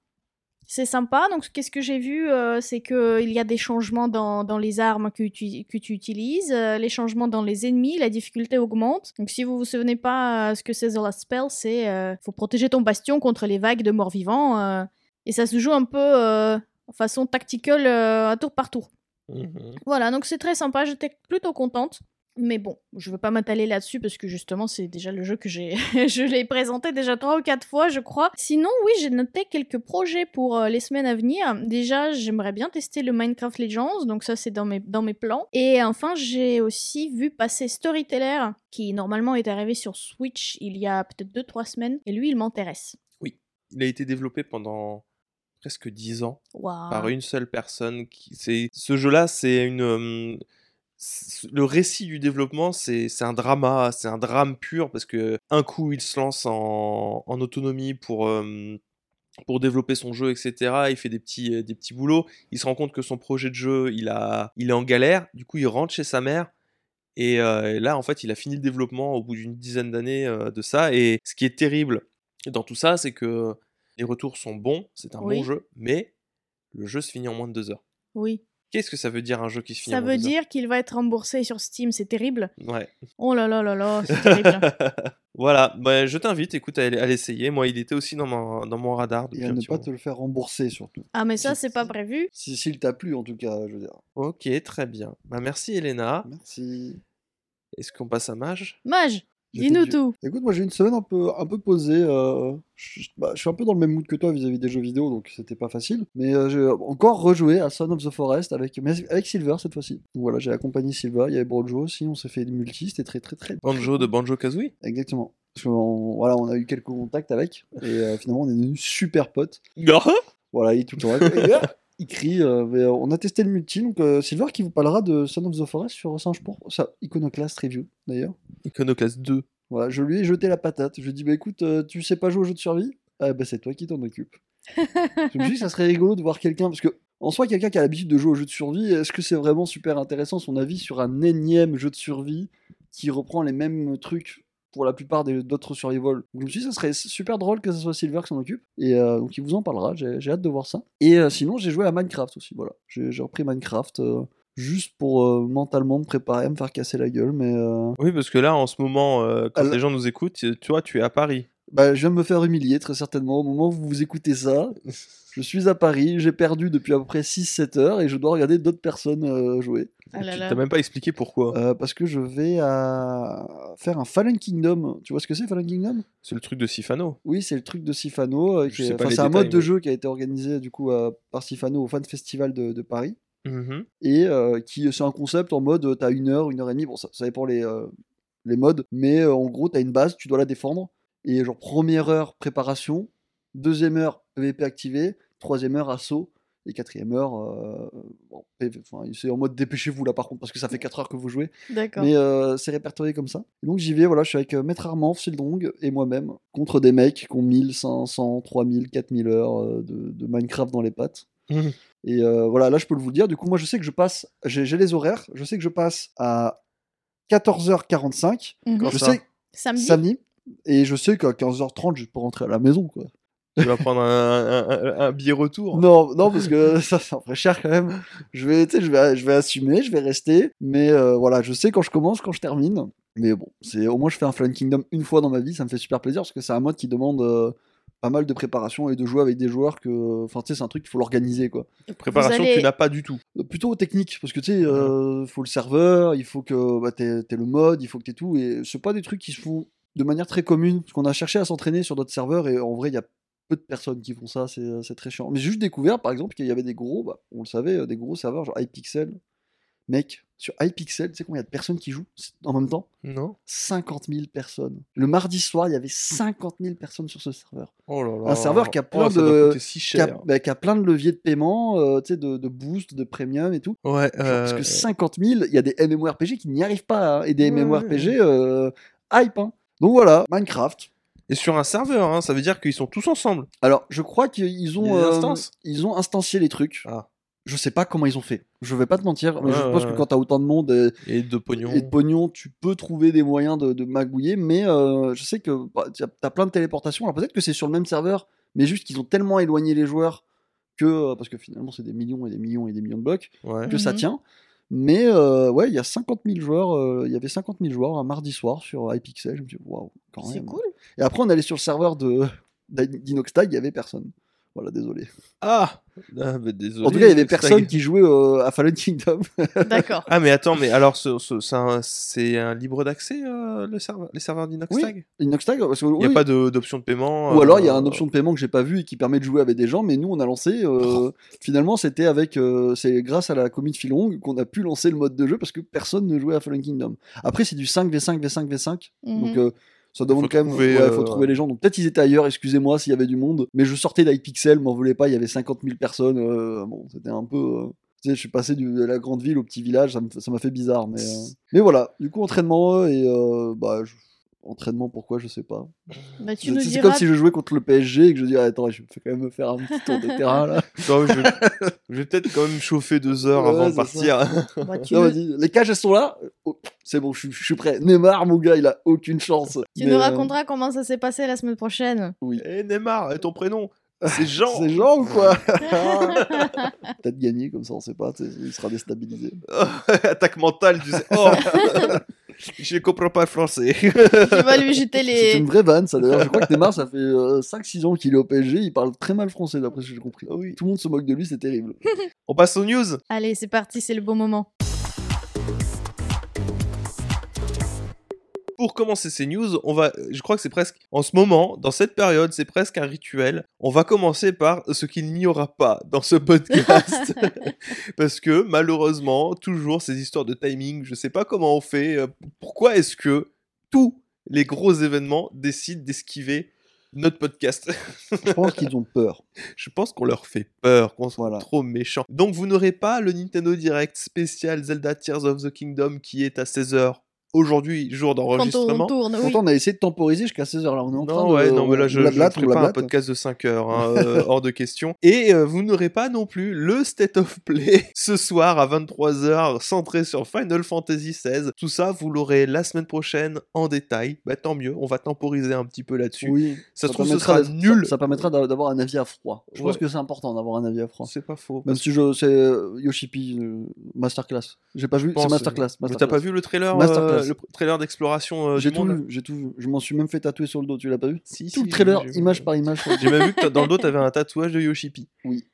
C'est sympa, donc qu'est-ce que j'ai vu euh, C'est qu'il y a des changements dans, dans les armes que tu, que tu utilises, euh, les changements dans les ennemis, la difficulté augmente. Donc si vous vous souvenez pas euh, ce que c'est The Last Spell, c'est euh, faut protéger ton bastion contre les vagues de morts vivants, euh, et ça se joue un peu euh, en façon tactical euh, à tour par tour. Mhm. Voilà, donc c'est très sympa, j'étais plutôt contente. Mais bon, je veux pas m'attaler là-dessus parce que justement c'est déjà le jeu que j'ai, je l'ai présenté déjà trois ou quatre fois, je crois. Sinon, oui, j'ai noté quelques projets pour euh, les semaines à venir. Déjà, j'aimerais bien tester le Minecraft Legends, donc ça c'est dans mes dans mes plans. Et enfin, j'ai aussi vu passer Storyteller, qui normalement est arrivé sur Switch il y a peut-être deux trois semaines, et lui il m'intéresse. Il a été développé pendant presque 10 ans Waouh. par une seule personne. Qui... Ce jeu-là, c'est une... euh, Le récit du développement, c'est un drama, c'est un drame pur parce que un coup il se lance en, en autonomie pour, euh, pour développer son jeu, etc. Il fait des petits, euh, des petits boulots. Il se rend compte que son projet de jeu, il, a, il est en galère. Du coup, il rentre chez sa mère. Et euh, là, en fait, il a fini le développement au bout d'une dizaine d'années euh, de ça. Et ce qui est terrible dans tout ça, c'est que les retours sont bons, c'est un Oui. bon jeu, mais le jeu se finit en moins de deux heures. Oui. Qu'est-ce que ça veut dire un jeu qui se finit Ça veut dire qu'il va être remboursé sur Steam, c'est terrible. Ouais. Oh là là là là, c'est terrible. voilà, bah, je t'invite, écoute, à, à l'essayer. Moi, il était aussi dans mon, dans mon radar Et à ne pas moment. te le faire rembourser surtout. Ah mais ça Si- c'est pas prévu. Si s'il t'a plu en tout cas, je veux dire. Ok, très bien. Bah, merci Elena. Merci. Est-ce qu'on passe à Mage Mage, dis-nous du- tout. Écoute, moi j'ai une semaine un peu, un peu posée. euh, je, bah, je suis un peu dans le même mood que toi vis-à-vis des jeux vidéo, donc c'était pas facile. Mais euh, j'ai encore rejoué à Son of the Forest avec, mais avec Silver cette fois-ci. Donc voilà, j'ai accompagné Silver, il y avait Brojo aussi, on s'est fait des multi, c'était très très très. Banjo de Banjo Kazooie? Exactement. Parce voilà, on a eu quelques contacts avec, et euh, finalement on est devenus super potes. Voilà, il est tout le temps il crie. euh, on a testé le multi, donc euh, Silver qui vous parlera de Son of the Forest sur Singe pour ça, Iconoclast Review d'ailleurs. Iconoclast 2. Voilà, je lui ai jeté la patate. Je lui ai dit, bah écoute, euh, tu sais pas jouer aux jeux de survie? Ah bah c'est toi qui t'en occupe. je me suis dit que ça serait rigolo de voir quelqu'un, parce que en soi, quelqu'un qui a l'habitude de jouer aux jeux de survie, est-ce que c'est vraiment super intéressant son avis sur un énième jeu de survie qui reprend les mêmes trucs pour la plupart des- d'autres survival Donc, Je me suis dit, ça serait super drôle que ce soit Silver qui s'en occupe, et euh, donc il vous en parlera, j'ai hâte de voir ça. Et euh, sinon, j'ai joué à Minecraft aussi, voilà. J'ai repris Minecraft. euh, Juste pour euh, mentalement me préparer à me faire casser la gueule, mais Oui, parce que là, en ce moment, quand Alors- les gens nous écoutent, tu vois, tu es à Paris. Bah, je viens de me faire humilier, très certainement. Au moment où vous écoutez ça, je suis à Paris, j'ai perdu depuis à peu près 6-7 heures et je dois regarder d'autres personnes euh, jouer. Ah là tu là. t'as même pas expliqué pourquoi. Euh, parce que je vais à... faire un Fallen Kingdom. Tu vois ce que c'est, Fallen Kingdom? C'est le truc de Sifano. Oui, c'est le truc de Sifano. euh, qui est- enfin, c'est un détails, mode de jeu qui a été organisé du coup euh, par Sifano au Fan Festival de, de Paris. Mhm. et euh, qui c'est un concept en mode t'as une heure, une heure et demie, bon ça, ça dépend les, euh, les modes, mais euh, en gros t'as une base, tu dois la défendre, et genre première heure préparation, deuxième heure PVP activé, troisième heure assaut, et quatrième heure, euh, bon, enfin, c'est en mode dépêchez-vous là par contre, parce que ça fait 4 heures que vous jouez, D'accord. mais euh, c'est répertorié comme ça. Et donc j'y vais, voilà, je suis avec euh, Maître Armand, Sildong et moi-même, contre des mecs qui ont 1500, 3000, 4000 heures de, de Minecraft dans les pattes. Mhm. Et euh, voilà, là je peux vous le dire. Du coup, moi je sais que je passe, j'ai les horaires, je sais que je passe à 14h45, Mhm. Quand je ça sais Samedi? samedi, et je sais qu'à 15h30 je peux rentrer à la maison quoi. Tu vas prendre un, un- un- un billet retour. Non, non, parce que ça, ça me ferait cher quand même. Je vais, je vais, je vais assumer, je vais rester, mais euh, voilà, je sais quand je commence, quand je termine. Mais bon, c'est au moins je fais un Fallen Kingdom une fois dans ma vie, ça me fait super plaisir parce que c'est un mode qui demande euh, pas mal de préparation et de jouer avec des joueurs que, enfin, tu sais, c'est un truc qu'il faut l'organiser quoi. Préparation que tu n'as pas du tout. Euh, Plutôt technique, parce que tu sais, euh, faut le serveur, il faut que bah, t'aies le mode, il faut que t'aies tout, et c'est pas des trucs qui se font de manière très commune, parce qu'on a cherché à s'entraîner sur d'autres serveurs, et en vrai, il y a peu de personnes qui font ça, c'est c'est très chiant. Mais j'ai juste découvert, par exemple, qu'il y avait des gros, bah, on le savait, euh, des gros serveurs, genre iPixel. Mec, sur iPixel, tu sais combien il y a de personnes qui jouent en même temps? Non 50 000 personnes. Le mardi soir, il y avait 50 000 personnes sur ce serveur. Oh là là. Un serveur qui a plein Oh, ça doit de- si Qui a, cher. bah, qui a plein de leviers de paiement, euh, tu sais, de, de boost, de premium et tout. Ouais, Genre, Parce euh, que 50 000, il y a des MMORPG qui n'y arrivent pas, hein, et des Ouais, MMORPG euh, hype. hein. Donc voilà, Minecraft. Et sur un serveur, hein, ça veut dire qu'ils sont tous ensemble. Alors, je crois qu'ils Il y ont, a des euh, instances ils ont instancié les trucs. Ah. Je sais pas comment ils ont fait. Je vais pas te mentir, mais Ouais, je pense ouais, que quand t'as autant de monde et, Et de pognon. et de pognon, tu peux trouver des moyens de, de magouiller. Mais euh, je sais que bah, t'as t'as plein de téléportations. Alors peut-être que c'est sur le même serveur, mais juste qu'ils ont tellement éloigné les joueurs que euh, parce que finalement c'est des millions et des millions et des millions de blocs. Ouais. que ça Mhm. tient. Mais euh, ouais, il y a 50 000 joueurs, euh, il y avait 50 000 joueurs un mardi soir sur iPixel. Je me dis, waouh, quand C'est même. cool. Et après, on allait sur le serveur de d'Inoxtag, il y avait personne. Voilà, désolé. Ah, désolé. en tout cas, il y avait Stag. personne qui jouait euh, à Fallen Kingdom. D'accord. Ah, mais attends, mais alors, ce- ce- c'est un, libre d'accès, euh, le serveur, les serveurs d'Inoxtag Inoxtag, parce que, Il n'y a oui. pas d'option de paiement Ou alors il y a euh, une option de paiement que j'ai pas vue et qui permet de jouer avec des gens, mais nous on a lancé. euh, finalement, c'était avec, euh, c'est grâce à la commune Filong qu'on a pu lancer le mode de jeu parce que personne ne jouait à Fallen Kingdom. Après, c'est du 5v5 v5 v5, donc euh, ça demande Faut quand même. ouais, euh, faut trouver les gens. Donc peut-être ils étaient ailleurs. Excusez-moi s'il y avait du monde, mais je sortais d'iPixel, m'en voulez pas. Il y avait 50 000 personnes. euh, bon, c'était un peu. euh, tu sais, je suis passé du- de la grande ville au petit village, ça m'a fait bizarre, mais, euh, mais voilà. Du coup, entraînement et euh, bah, je- entraînement, pourquoi, je sais pas. Bah, tu C'est diras. comme si je jouais contre le PSG et que je dis, ah, attends, je vais quand même me faire un petit tour de terrain là. Non, je vais, je vais peut-être quand même chauffer deux heures Ouais, avant de partir. Bah, Non, les cages elles sont là. Oh, c'est bon, je, suis- je suis prêt. Neymar, mon gars, il a aucune chance. Tu Mais, nous euh, raconteras comment ça s'est passé la semaine prochaine. oui. Eh Neymar, et ton prénom C'est Jean C'est Jean ou quoi Peut-être gagner comme ça, on sait pas. Il sera déstabilisé. Attaque mentale, tu sais. Oh Je comprends pas le français. tu vas lui jeter C'est les. une vraie vanne, ça d'ailleurs. Je crois que Neymar, ça fait 5-6 ans qu'il est au PSG. Il parle très mal français, d'après ce que j'ai compris. Oui. Tout le monde se moque de lui, c'est terrible. On passe aux news Allez, c'est parti, c'est le bon moment. Pour commencer ces news, on va, je crois que c'est presque, en ce moment, dans cette période, c'est presque un rituel. On va commencer par ce qu'il n'y aura pas dans ce podcast. Parce que, malheureusement, toujours ces histoires de timing, je sais pas comment on fait. euh, Pourquoi est-ce que tous les gros événements décident d'esquiver notre podcast? Je pense qu'ils ont peur. Je pense qu'on leur fait peur, qu'on soit Voilà. trop méchants. Donc vous n'aurez pas le Nintendo Direct spécial Zelda Tears of the Kingdom qui est à 16h aujourd'hui, jour Quand on d'enregistrement. tourne, oui. On a essayé de temporiser jusqu'à 16h là. On est en train Non, de. ouais, non, mais là, je ne ferai pas un podcast de 5 heures, hein, euh, hors de question. Et euh, vous n'aurez pas non plus le State of Play ce soir à 23h, centré sur Final Fantasy XVI. Tout ça, vous l'aurez la semaine prochaine en détail. Bah, tant mieux, on va temporiser un petit peu là-dessus. Oui. Ça se trouve, ce sera nul. Ça, ça permettra d'a- d'avoir un avis à froid. Je Ouais. pense que c'est important d'avoir un avis à froid. C'est pas faux. Même si je, c'est euh, Yoshipi euh, Masterclass. J'ai pas vu, c'est Masterclass. Mais t'as pas vu le trailer Masterclass. Le trailer d'exploration euh, J'ai du tout monde vu, j'ai tout vu. Je m'en suis même fait tatouer sur le dos, tu l'as pas vu? Si, Tout si, le trailer, image par image. J'ai même vu que dans le dos, t'avais un tatouage de Yoshipi. Oui.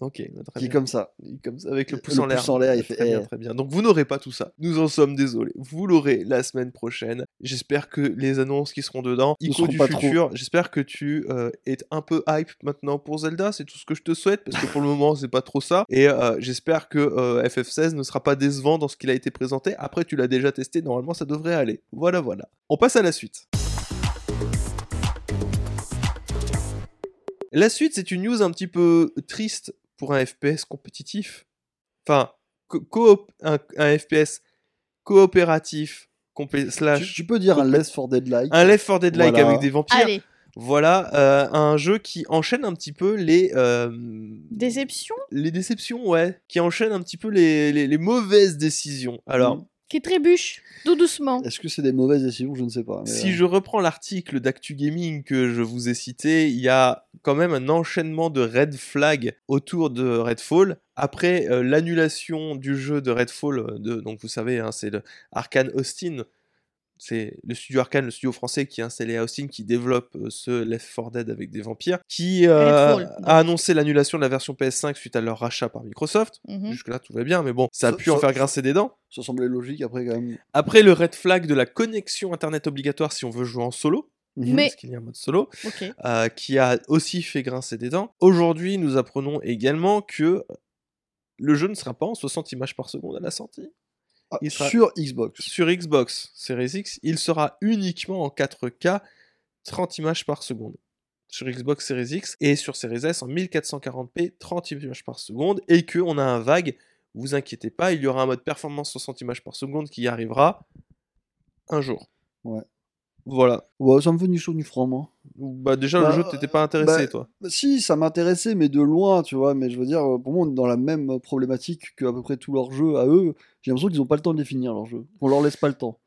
Ok, bah, très Qui bien. comme ça. Comme ça, avec le Le pouce en l'air. pouce en l'air, il fait, Très bien, eh. très bien. Donc vous n'aurez pas tout ça. Nous en sommes désolés. Vous l'aurez la semaine prochaine. J'espère que les annonces qui seront dedans, Ico du pas futur, j'espère que tu euh, es un peu hype maintenant pour Zelda. C'est tout ce que je te souhaite parce que pour le moment c'est pas trop ça. Et euh, j'espère que euh, FF16 ne sera pas décevant dans ce qu'il a été présenté. Après tu l'as déjà testé, normalement ça devrait aller. Voilà, voilà. On passe à la suite. La suite, c'est une news un petit peu triste pour un FPS compétitif? Enfin, co- coop, un, un FPS coopératif Tu, slash tu peux dire un Less for Dead like. un Left 4 Dead like Voilà. avec des vampires. Allez, Voilà, euh, un jeu qui enchaîne un petit peu les euh, déception les déceptions, ouais, qui enchaîne un petit peu les, les, les mauvaises décisions. Alors, Mm. Qui trébuche, tout doucement. Est-ce que c'est des mauvaises décisions? Je ne sais pas. mais, Si euh, je reprends l'article d'Actu Gaming que je vous ai cité, il y a quand même un enchaînement de red flag autour de Redfall. Après euh, l'annulation du jeu de Redfall, euh, de, donc vous savez, hein, c'est le Arkane Austin, c'est le studio Arkane, le studio français qui est installé à Austin, qui développe euh, ce Left 4 Dead avec des vampires, qui euh, a annoncé l'annulation de la version PS5 suite à leur rachat par Microsoft. Mhm. Jusque-là, tout va bien, mais bon, ça a Ça- pu en faire grincer des dents. Ça semblait logique après quand même. Après le red flag de la connexion internet obligatoire si on veut jouer en solo, Mhm. Mais- parce qu'il y a un mode solo, euh, qui a aussi fait grincer des dents. Aujourd'hui, nous apprenons également que le jeu ne sera pas en 60 images par seconde à la sortie. Ah, il sera- Sur Xbox. Sur Xbox Series X, il sera uniquement en 4K 30 images par seconde. Sur Xbox Series X et sur Series S en 1440p 30 images par seconde et que on a un vague, vous inquiétez pas, il y aura un mode performance 60 images par seconde qui arrivera un jour. Ouais. Voilà. Ouais, ça me fait ni chaud ni froid, moi. Bah déjà Bah, le jeu t'étais pas intéressé bah, toi. Bah, Si, ça m'intéressait, mais de loin, tu vois. Mais je veux dire, euh, pour moi, on est dans la même problématique que à peu près tous leurs jeux à eux. J'ai l'impression qu'ils n'ont pas le temps de les finir, leurs jeux. On leur laisse pas le temps.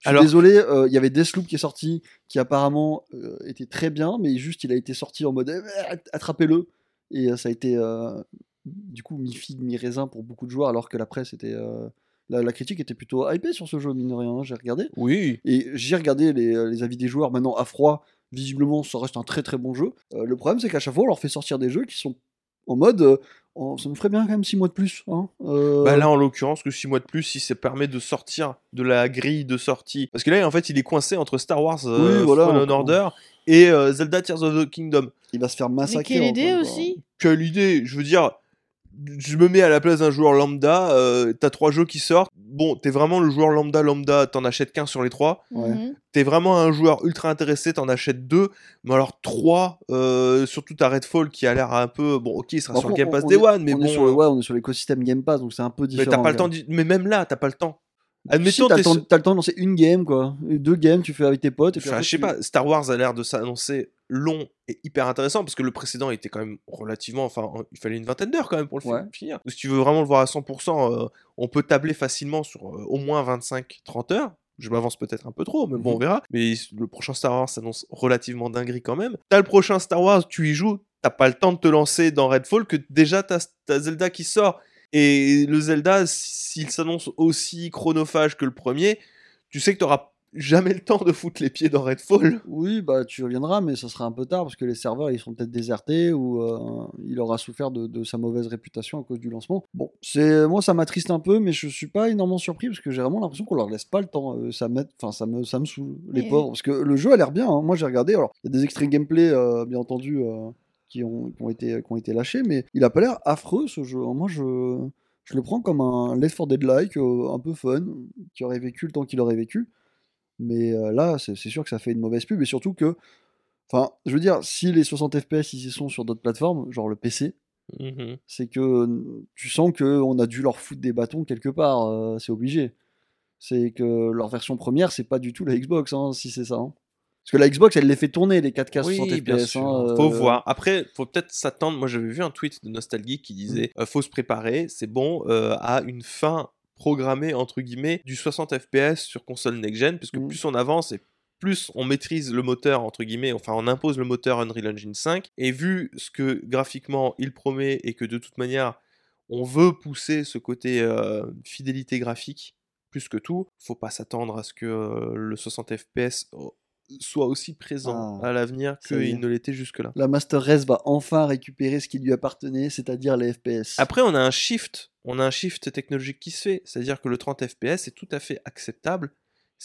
Je suis Alors- désolé, euh, il y avait Deathloop qui est sorti, qui apparemment euh, était très bien, mais juste il a été sorti en mode eh, attrapez-le. Et euh, ça a été euh, du coup mi-figue, mi-raisin pour beaucoup de joueurs, alors que la presse était. Euh, la, la critique était plutôt hypée sur ce jeu, mine de rien, hein, j'ai regardé. Oui. Et j'ai regardé les, les avis des joueurs maintenant à froid. Visiblement, ça reste un très très bon jeu. Euh, le problème, c'est qu'à chaque fois, on leur fait sortir des jeux qui sont en mode. euh, oh, ça nous ferait bien quand même 6 mois de plus. Hein Euh, Bah là en l'occurrence que 6 mois de plus si ça permet de sortir de la grille de sortie. Parce que là en fait il est coincé entre Star Wars euh, Oui, voilà, Fallen encore. Order et euh, Zelda Tears of the Kingdom. il va se faire Mais massacrer. quelle en idée aussi Quelle idée Je veux dire, je me mets à la place d'un joueur lambda, euh, t'as trois jeux qui sortent. Bon, t'es vraiment le joueur lambda lambda, t'en achètes qu'un sur les trois. Ouais. Mhm. T'es vraiment un joueur ultra intéressé, t'en achètes deux. Mais alors trois, euh, surtout t'as Redfall qui a l'air un peu... Bon ok, il sera Bon, sur le Game Pass on Day est- One, mais on bon... est sur le, euh, ouais, on est sur l'écosystème Game Pass, donc c'est un peu mais différent. t'as pas le temps... Mais même là, t'as pas le temps. Si, Admettons, t'as t'es le, temps, sur- t'as le temps de lancer une game, quoi. Deux games, tu fais avec tes potes. Et puis Enfin, après, je sais tu- pas, Star Wars a l'air de s'annoncer long et hyper intéressant parce que le précédent était quand même relativement. Enfin, il fallait une vingtaine d'heures quand même pour le Ouais. finir. Donc, si tu veux vraiment le voir à 100%, euh, on peut tabler facilement sur euh, au moins 25-30 heures. Je m'avance peut-être un peu trop, mais bon, on verra. Mais le prochain Star Wars s'annonce relativement dinguerie quand même. T'as le prochain Star Wars, tu y joues, t'as pas le temps de te lancer dans Redfall que déjà t'as t'as Zelda qui sort. Et le Zelda, s'il s'annonce aussi chronophage que le premier, tu sais que t'auras jamais le temps de foutre les pieds dans Redfall. Oui, bah tu reviendras, mais ça sera un peu tard parce que les serveurs ils sont peut-être désertés ou euh, il aura souffert de, de sa mauvaise réputation à cause du lancement. Bon, c'est moi ça m'attriste un peu, mais je suis pas énormément surpris parce que j'ai vraiment l'impression qu'on leur laisse pas le temps. euh, ça m'aide- enfin ça me ça me saoule les pauvres parce que le jeu a l'air bien. hein. Moi j'ai regardé, alors il y a des extraits gameplay euh, bien entendu euh, qui ont qui ont été qui ont été lâchés, mais il a pas l'air affreux ce jeu. Moi je je le prends comme un Left 4 Dead-like, euh, un peu fun, qui aurait vécu le temps qu'il aurait vécu. Mais euh, là, c'est sûr que ça fait une mauvaise pub, et surtout que, enfin, je veux dire, si les 60 FPS ils y sont sur d'autres plateformes, genre le PC, Mhm. c'est que tu sens qu'on a dû leur foutre des bâtons quelque part, euh, c'est obligé. C'est que leur version première, c'est pas du tout la Xbox, hein, si c'est ça. hein. Parce que la Xbox, elle les fait tourner, les 4K 60 Oui, bien FPS. sûr. hein, Faut euh, voir. Après, faut peut-être s'attendre. Moi, j'avais vu un tweet de Nostalgie qui disait Mm. euh, faut se préparer, c'est bon, euh, à une fin programmée entre guillemets du 60 FPS sur console next-gen, puisque Mm. plus on avance et plus on maîtrise le moteur entre guillemets, enfin on impose le moteur Unreal Engine 5. Et vu ce que graphiquement il promet et que de toute manière on veut pousser ce côté euh, fidélité graphique plus que tout, faut pas s'attendre à ce que euh, le 60 FPS soit aussi présent Ah, à l'avenir qu'il ne l'était jusque-là. La Master Race va enfin récupérer ce qui lui appartenait, c'est-à-dire les FPS. Après, on a un shift, on a un shift technologique qui se fait, c'est-à-dire que le 30 FPS est tout à fait acceptable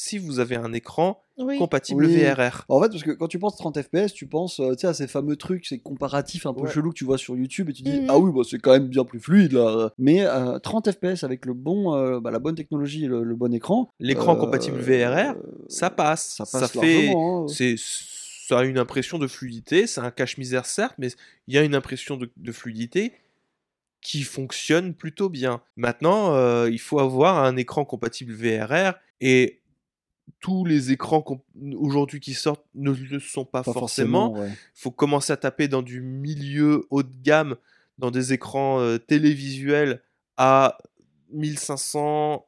si vous avez un écran Oui. compatible Oui. VRR. En fait, parce que quand tu penses 30 FPS, tu penses euh, tu sais, à ces fameux trucs, ces comparatifs un peu Ouais. chelous que tu vois sur YouTube et tu dis Mhm. ah oui, bah, c'est quand même bien plus fluide là. Mais euh, 30 FPS avec le bon, euh, bah, la bonne technologie, et le, le bon écran. L'écran euh, compatible VRR, Ça passe, ça passe fait, largement. hein. c'est, ça a une impression de fluidité, c'est un cache-misère certes, mais il y a une impression de, de fluidité qui fonctionne plutôt bien. Maintenant, euh, il faut avoir un écran compatible VRR et tous les écrans aujourd'hui qui sortent ne le sont pas, Pas forcément. ouais. Il faut commencer à taper dans du milieu haut de gamme, dans des écrans euh, télévisuels à 1500,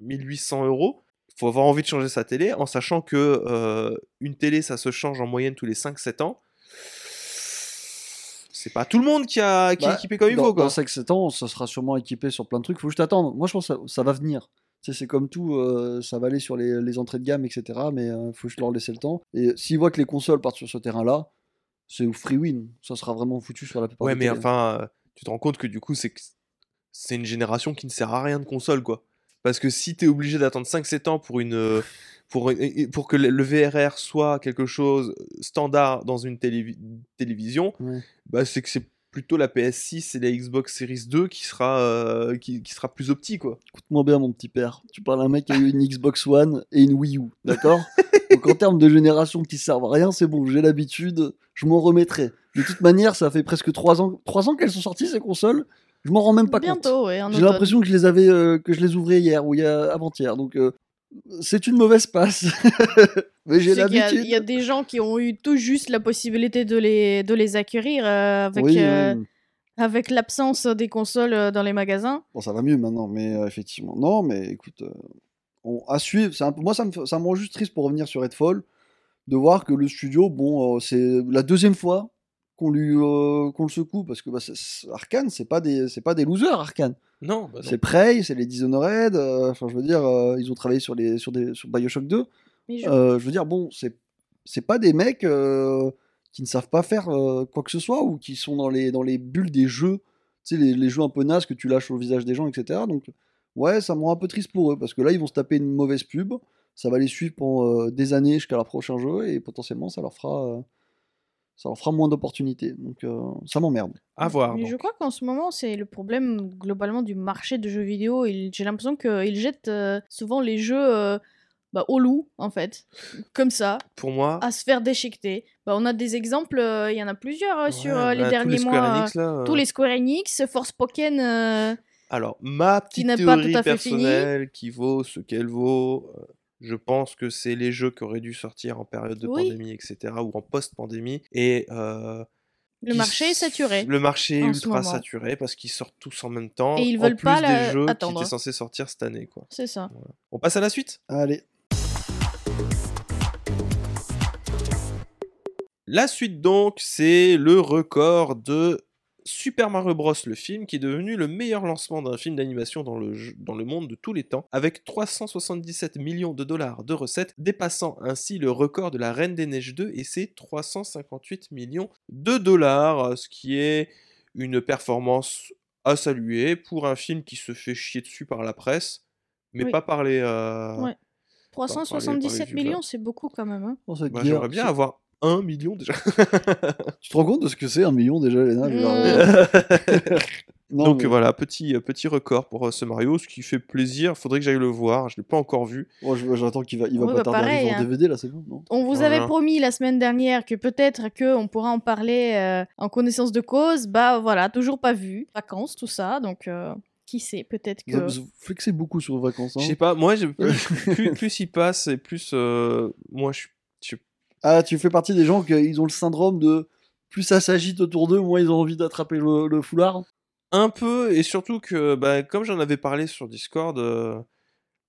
1800 euros. Il faut avoir envie de changer sa télé en sachant que euh, une télé, ça se change en moyenne tous les 5-7 ans. C'est pas tout le monde qui, a, qui est Bah, équipé comme il dans, faut. Quoi. Dans 5-7 ans, ça sera sûrement équipé sur plein de trucs. Faut juste attendre. Moi, je pense que ça, ça va venir. C'est comme tout, euh, ça va aller sur les, les entrées de gamme, etc. Mais il faut juste leur laisser le temps. Et s'ils voient que les consoles partent sur ce terrain-là, c'est free win. Ça sera vraiment foutu sur la plupart Ouais, des mais télés. enfin, euh, tu te rends compte que du coup, c'est c'est une génération qui ne sert à rien de console, quoi. Parce que si tu es obligé d'attendre 5-7 ans pour une. euh, Pour, une- pour que le VRR soit quelque chose standard dans une télévi- télévision, Ouais. bah c'est que c'est plutôt la PS6 et la Xbox Series 2 qui sera, euh, qui, qui sera plus opti, quoi. Écoute-moi bien, mon petit père. Tu parles à un mec qui a eu une Xbox One et une Wii U, d'accord? Donc en termes de génération qui servent à rien, c'est bon, j'ai l'habitude, je m'en remettrai. De toute manière, ça fait presque 3 ans, 3 ans qu'elles sont sorties ces consoles. Je m'en rends même pas compte. Bientôt, ouais, en J'ai l'impression que je les avais, euh, que je les ouvrais hier ou il y a avant-hier. Donc euh, c'est une mauvaise passe. Mais j'ai l'habitude. Il y, a des gens qui ont eu tout juste la possibilité de les, de les acquérir euh, avec, Oui, euh, oui. avec l'absence des consoles euh, dans les magasins. Bon, ça va mieux maintenant, mais euh, effectivement. Non, mais écoute, on, à suivre. Un moi, ça me, ça me rend juste triste pour revenir sur Redfall, de voir que le studio, bon, c'est la deuxième fois qu'on lui euh, qu'on le secoue, parce que bah, Arkane, c'est pas des c'est pas des losers, Arkane. Non, bah non. C'est Prey, c'est les Dishonored. euh, Enfin, je veux dire, euh, ils ont travaillé sur les sur des sur Bioshock 2. Mais je- Euh, je veux dire, bon, c'est c'est pas des mecs euh, qui ne savent pas faire euh, quoi que ce soit ou qui sont dans les, dans les bulles des jeux, tu sais, les, les jeux un peu nazes que tu lâches au visage des gens, etc. Donc, ouais, ça me rend un peu triste pour eux parce que là, ils vont se taper une mauvaise pub, ça va les suivre pendant euh, des années jusqu'à leur prochain jeu et potentiellement, ça leur fera, euh, ça leur fera moins d'opportunités. Donc, euh, ça m'emmerde. À voir. Mais donc. je crois qu'en ce moment, c'est le problème globalement du marché de jeux vidéo. J'ai l'impression qu'ils jettent euh, souvent les jeux euh, bah, au loup, en fait. Comme ça, Pour moi, à se faire déchiqueter. Bah, on a des exemples, euh, il y en a plusieurs sur les bah, tous derniers Square mois. Enix, là, tous les Square Enix, Forspoken. euh, Alors, ma qui petite n'est pas tout théorie à fait fini. personnelle qui vaut ce qu'elle vaut, euh, je pense que c'est les jeux qui auraient dû sortir en période de Oui. pandémie, etc., ou en post-pandémie, et euh, Le marché est saturé. Le marché est en ultra saturé parce qu'ils sortent tous en même temps, Et ils en veulent plus pas des la- jeux attendre. qui étaient censés sortir cette année. Quoi. C'est ça. On passe à la suite? Allez. La suite donc, c'est le record de Super Mario Bros, le film, qui est devenu le meilleur lancement d'un film d'animation dans le, jeu- dans le monde de tous les temps, avec 377 millions de dollars de recettes, dépassant ainsi le record de la Reine des Neiges 2 et ses 358 millions de dollars, ce qui est une performance à saluer pour un film qui se fait chier dessus par la presse, mais Oui. pas par les... euh, Ouais. 377 viewers. millions, c'est beaucoup quand même. hein. Cette bah, J'aimerais bien avoir un million déjà. Tu te rends compte de ce que c'est un million déjà, Léna je Non, Donc mais- voilà, petit, euh, petit record pour euh, ce Mario, ce qui fait plaisir. Faudrait que j'aille le voir, je l'ai pas encore vu. Moi, je- j'attends qu'il va, il va Ouais, pas bah, tarder pareil, en hein. DVD là, c'est bon, non? On vous Voilà. avait promis la semaine dernière que peut-être que on pourra en parler euh, en connaissance de cause. Bah voilà, toujours pas vu. Vacances, tout ça. Donc euh, qui sait, peut-être que. Vous vous flexez beaucoup sur vos vacances. Je hein. sais pas, moi, plus, plus, plus il passe et plus euh, moi je suis. Ah, tu fais partie des gens qui ont le syndrome de plus ça s'agite autour d'eux, moins ils ont envie d'attraper le, le foulard. Un peu, et surtout que, bah, comme j'en avais parlé sur Discord, euh,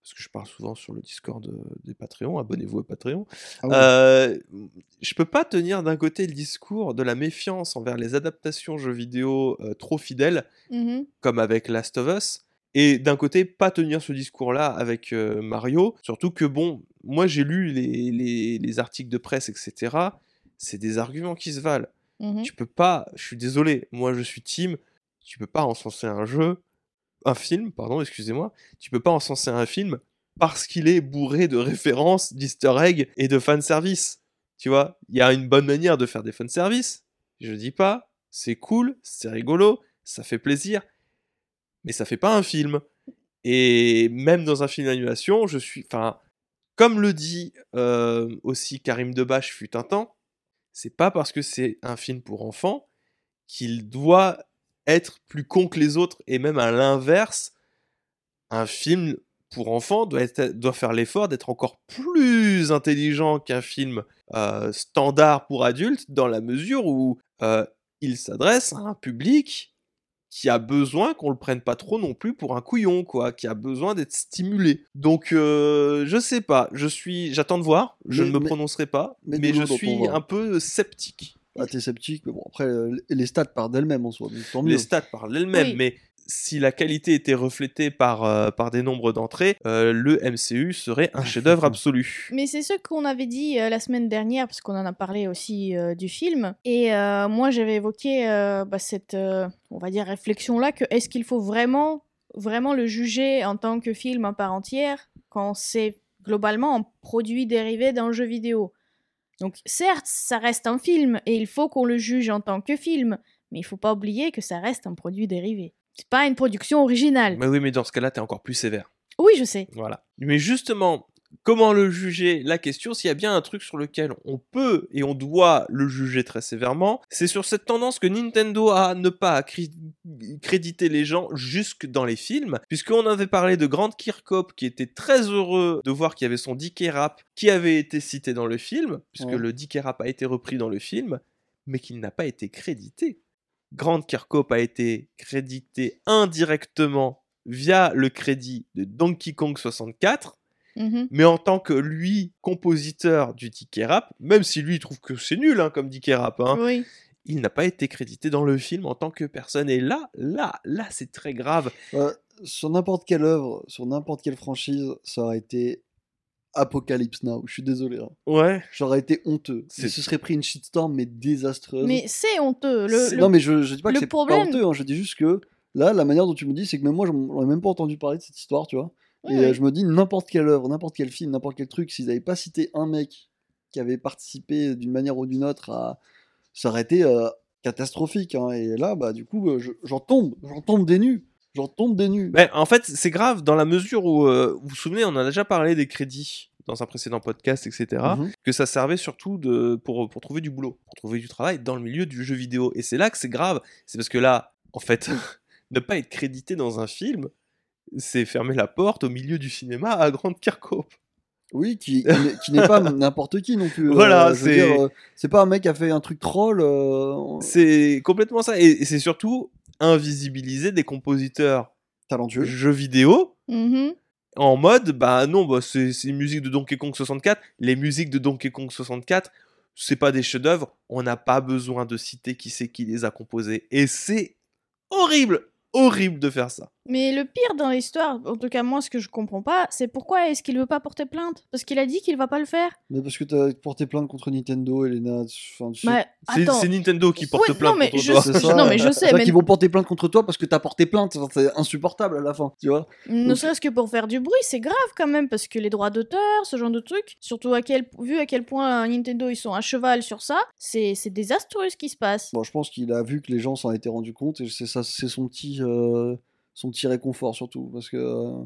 parce que je parle souvent sur le Discord euh, des Patreons, abonnez-vous au Patreon, Ah ouais. euh, je peux pas tenir d'un côté le discours de la méfiance envers les adaptations jeux vidéo euh, trop fidèles, Mhm. comme avec Last of Us, Et d'un côté, pas tenir ce discours-là avec euh, Mario, surtout que bon, moi j'ai lu les, les- les articles de presse, etc. C'est des arguments qui se valent. Mhm. Tu peux pas, je suis désolé, moi je suis team, tu peux pas encenser un jeu, un film, pardon, excusez-moi, tu peux pas encenser un film parce qu'il est bourré de références, d'easter eggs et de fanservice. Tu vois, il y a une bonne manière de faire des fanservice, je dis pas, c'est cool, c'est rigolo, ça fait plaisir, mais ça fait pas un film. Et même dans un film d'animation, je suis, enfin, comme le dit euh, aussi Karim Debache fut un temps, c'est pas parce que c'est un film pour enfants qu'il doit être plus con que les autres. Et même à l'inverse, un film pour enfants doit, faire l'effort d'être encore plus intelligent qu'un film euh, standard pour adultes, dans la mesure où euh, il s'adresse à un public qui a besoin qu'on le prenne pas trop non plus pour un couillon, quoi, qui a besoin d'être stimulé. Donc, euh, je sais pas, je suis, j'attends de voir, je Mais- ne me mais- prononcerai pas, mais je suis un peu sceptique. Ah, t'es sceptique, mais bon, après, euh, les stats parlent d'elles-mêmes en soi, donc tant mieux. Les stats parlent d'elles-mêmes, Oui. mais si la qualité était reflétée par, euh, par des nombres d'entrées, euh, le MCU serait un chef-d'œuvre absolu. Mais c'est ce qu'on avait dit euh, la semaine dernière, parce qu'on en a parlé aussi euh, du film. Et euh, moi, j'avais évoqué euh, bah, cette, euh, on va dire, réflexion-là que est-ce qu'il faut vraiment, vraiment le juger en tant que film à part entière quand c'est globalement un produit dérivé d'un jeu vidéo? Donc, certes, ça reste un film et il faut qu'on le juge en tant que film, mais il faut pas oublier que ça reste un produit dérivé. C'est pas une production originale. Mais oui, mais dans ce cas-là, t'es encore plus sévère. Oui, je sais. Voilà. Mais justement, comment le juger? La question, s'il y a bien un truc sur lequel on peut et on doit le juger très sévèrement, c'est sur cette tendance que Nintendo a à ne pas cré- créditer les gens jusque dans les films, puisqu'on avait parlé de Grant Kirkhope qui était très heureux de voir qu'il y avait son Dick Rap qui avait été cité dans le film, puisque Ouais. le Dick Rap a été repris dans le film, mais qu'il n'a pas été crédité. Grant Kirkhope a été crédité indirectement via le crédit de Donkey Kong 64, Mhm. mais en tant que lui, compositeur du ticket rap, même si lui il trouve que c'est nul hein, comme ticket rap, hein, Oui. il n'a pas été crédité dans le film en tant que personne. Et là, là, là, c'est très grave. Euh, sur n'importe quelle œuvre, sur n'importe quelle franchise, ça aurait été Apocalypse Now. Je suis désolé. hein. Ouais. Ça aurait été honteux. Se serait pris une shitstorm, mais désastreuse. Mais c'est honteux. Le, Non, mais je, je dis pas que le c'est problème- pas honteux. hein, Je dis juste que là, la manière dont tu me dis, c'est que même moi, j'en ai même pas entendu parler de cette histoire, tu vois. Ouais, Et ouais. euh, je me dis, n'importe quelle œuvre, n'importe quel film, n'importe quel truc, s'ils n'avaient pas cité un mec qui avait participé d'une manière ou d'une autre à. Ça aurait été euh, catastrophique. hein. Et là, bah, du coup, euh, je- j'en tombe. J'en tombe des nues. J'en tombe des nues. Mais en fait, c'est grave dans la mesure où, euh, vous vous souvenez, on en a déjà parlé des crédits dans un précédent podcast, etc., Mhm. que ça servait surtout de, pour, pour trouver du boulot, pour trouver du travail dans le milieu du jeu vidéo. Et c'est là que c'est grave. C'est parce que là, en fait, ne pas être crédité dans un film, c'est fermer la porte au milieu du cinéma à Grande Kirkhope. Oui, qui, qui n'est- pas n'importe qui non plus. euh, Voilà, c'est- euh, c'est pas un mec qui a fait un truc troll. euh, C'est complètement ça. Et, et c'est surtout invisibiliser des compositeurs talentueux. jeux vidéo Mhm. en mode bah non bah c'est c'est une musique de Donkey Kong 64 les musiques de Donkey Kong 64 c'est pas des chefs-d'œuvre on n'a pas besoin de citer qui c'est qui les a composés et c'est horrible horrible de faire ça Mais le pire dans l'histoire, en tout cas moi ce que je comprends pas, c'est pourquoi est-ce qu'il veut pas porter plainte? Parce qu'il a dit qu'il va pas le faire. Mais parce que t'as porté plainte contre Nintendo, Elena. Enfin, tu sais- Bah, c'est attends. c'est Nintendo qui porte Ouais, plainte non, mais contre je- toi C'est je- ça. non, mais je sais, mais- qu'ils vont porter plainte contre toi parce que t'as porté plainte. Enfin, c'est insupportable à la fin, tu vois. Ne Donc- serait-ce que pour faire du bruit, c'est grave quand même, parce que les droits d'auteur, ce genre de trucs, surtout à quel, vu à quel point Nintendo ils sont à cheval sur ça, c'est c'est désastreux ce qui se passe. Bon, je pense qu'il a vu que les gens s'en étaient rendus compte et c'est ça, c'est son petit, euh, son petit réconfort surtout parce que. euh,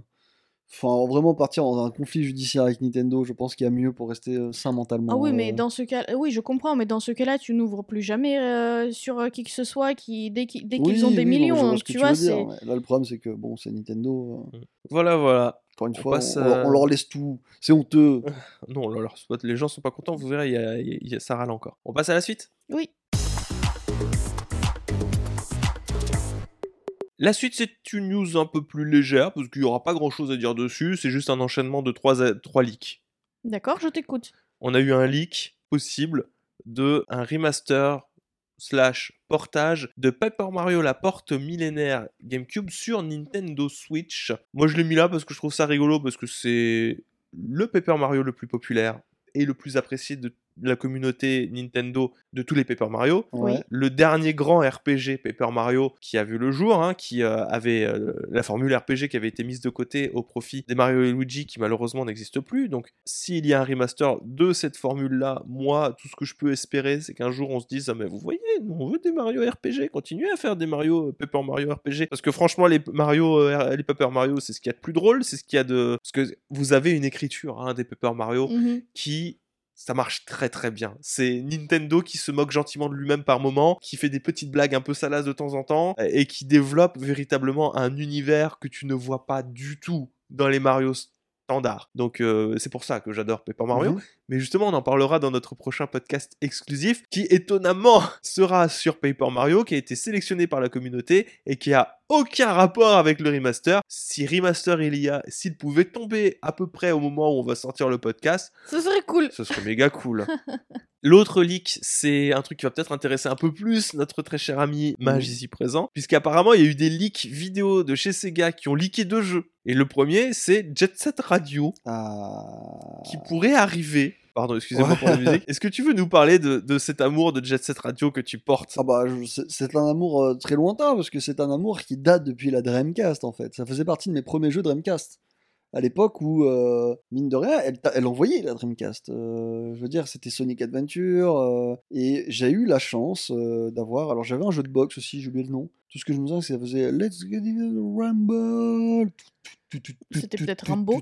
Enfin, vraiment partir dans un conflit judiciaire avec Nintendo, je pense qu'il y a mieux pour rester euh, sain mentalement. Ah oui, mais euh. dans ce cas, oui, je comprends, mais dans ce cas-là, tu n'ouvres plus jamais euh, sur euh, qui que ce soit qui dès qu'ils dès ont des oui, millions, donc que tu vois, dire, mais Là, le problème, c'est que bon, c'est Nintendo. euh, voilà voilà Encore une On fois, passe on, leur- on leur laisse tout. C'est honteux. non leur- les gens sont pas contents vous verrez il y a- il y a- il y a- ça râle encore on passe à la suite? Oui. La suite, c'est une news un peu plus légère, parce qu'il n'y aura pas grand chose à dire dessus, c'est juste un enchaînement de trois, trois leaks. D'accord, je t'écoute. On a eu un leak possible de un remaster slash portage de Paper Mario la porte millénaire GameCube sur Nintendo Switch. Moi je l'ai mis là parce que je trouve ça rigolo parce que c'est le Paper Mario le plus populaire et le plus apprécié de la communauté Nintendo de tous les Paper Mario. Oui. Le dernier grand RPG Paper Mario qui a vu le jour, hein, qui euh, avait euh, la formule RPG qui avait été mise de côté au profit des Mario et Luigi qui malheureusement n'existent plus. Donc s'il y a un remaster de cette formule-là, moi, tout ce que je peux espérer, c'est qu'un jour on se dise, ah mais vous voyez, nous on veut des Mario RPG, continuez à faire des Mario, euh, Paper Mario RPG. Parce que franchement, les Mario, euh, les Paper Mario, c'est ce qu'il y a de plus drôle, c'est ce qu'il y a de... Parce que vous avez une écriture hein, des Paper Mario Mhm. qui ça marche très très bien. C'est Nintendo qui se moque gentiment de lui-même par moment, qui fait des petites blagues un peu salaces de temps en temps, et qui développe véritablement un univers que tu ne vois pas du tout dans les Mario standards. Donc euh, c'est pour ça que j'adore Paper Mario. Mais justement, on en parlera dans notre prochain podcast exclusif, qui étonnamment sera sur Paper Mario, qui a été sélectionné par la communauté et qui a aucun rapport avec le remaster. Si remaster il y a, s'il pouvait tomber à peu près au moment où on va sortir le podcast, Ce serait cool. ce serait méga cool. L'autre leak, c'est un truc qui va peut-être intéresser un peu plus notre très cher ami Mage ici présent, puisqu'apparemment il y a eu des leaks vidéo de chez Sega qui ont leaké deux jeux. Et le premier, c'est Jet Set Radio, Ah. qui pourrait arriver. Pardon, excusez-moi pour la musique. Est-ce que tu veux nous parler de, de cet amour de Jet Set Radio que tu portes? Ah bah, c'est un amour euh, très lointain parce que c'est un amour qui date depuis la Dreamcast en fait. Ça faisait partie de mes premiers jeux Dreamcast. À l'époque où, euh, mine de rien, elle, elle envoyait la Dreamcast. Euh, je veux dire, c'était Sonic Adventure. euh, et j'ai eu la chance euh, d'avoir. Alors j'avais un jeu de boxe aussi, j'ai oublié le nom. Tout ce que je me souviens, c'est que ça faisait Let's get it Rumble. C'était peut-être Rambo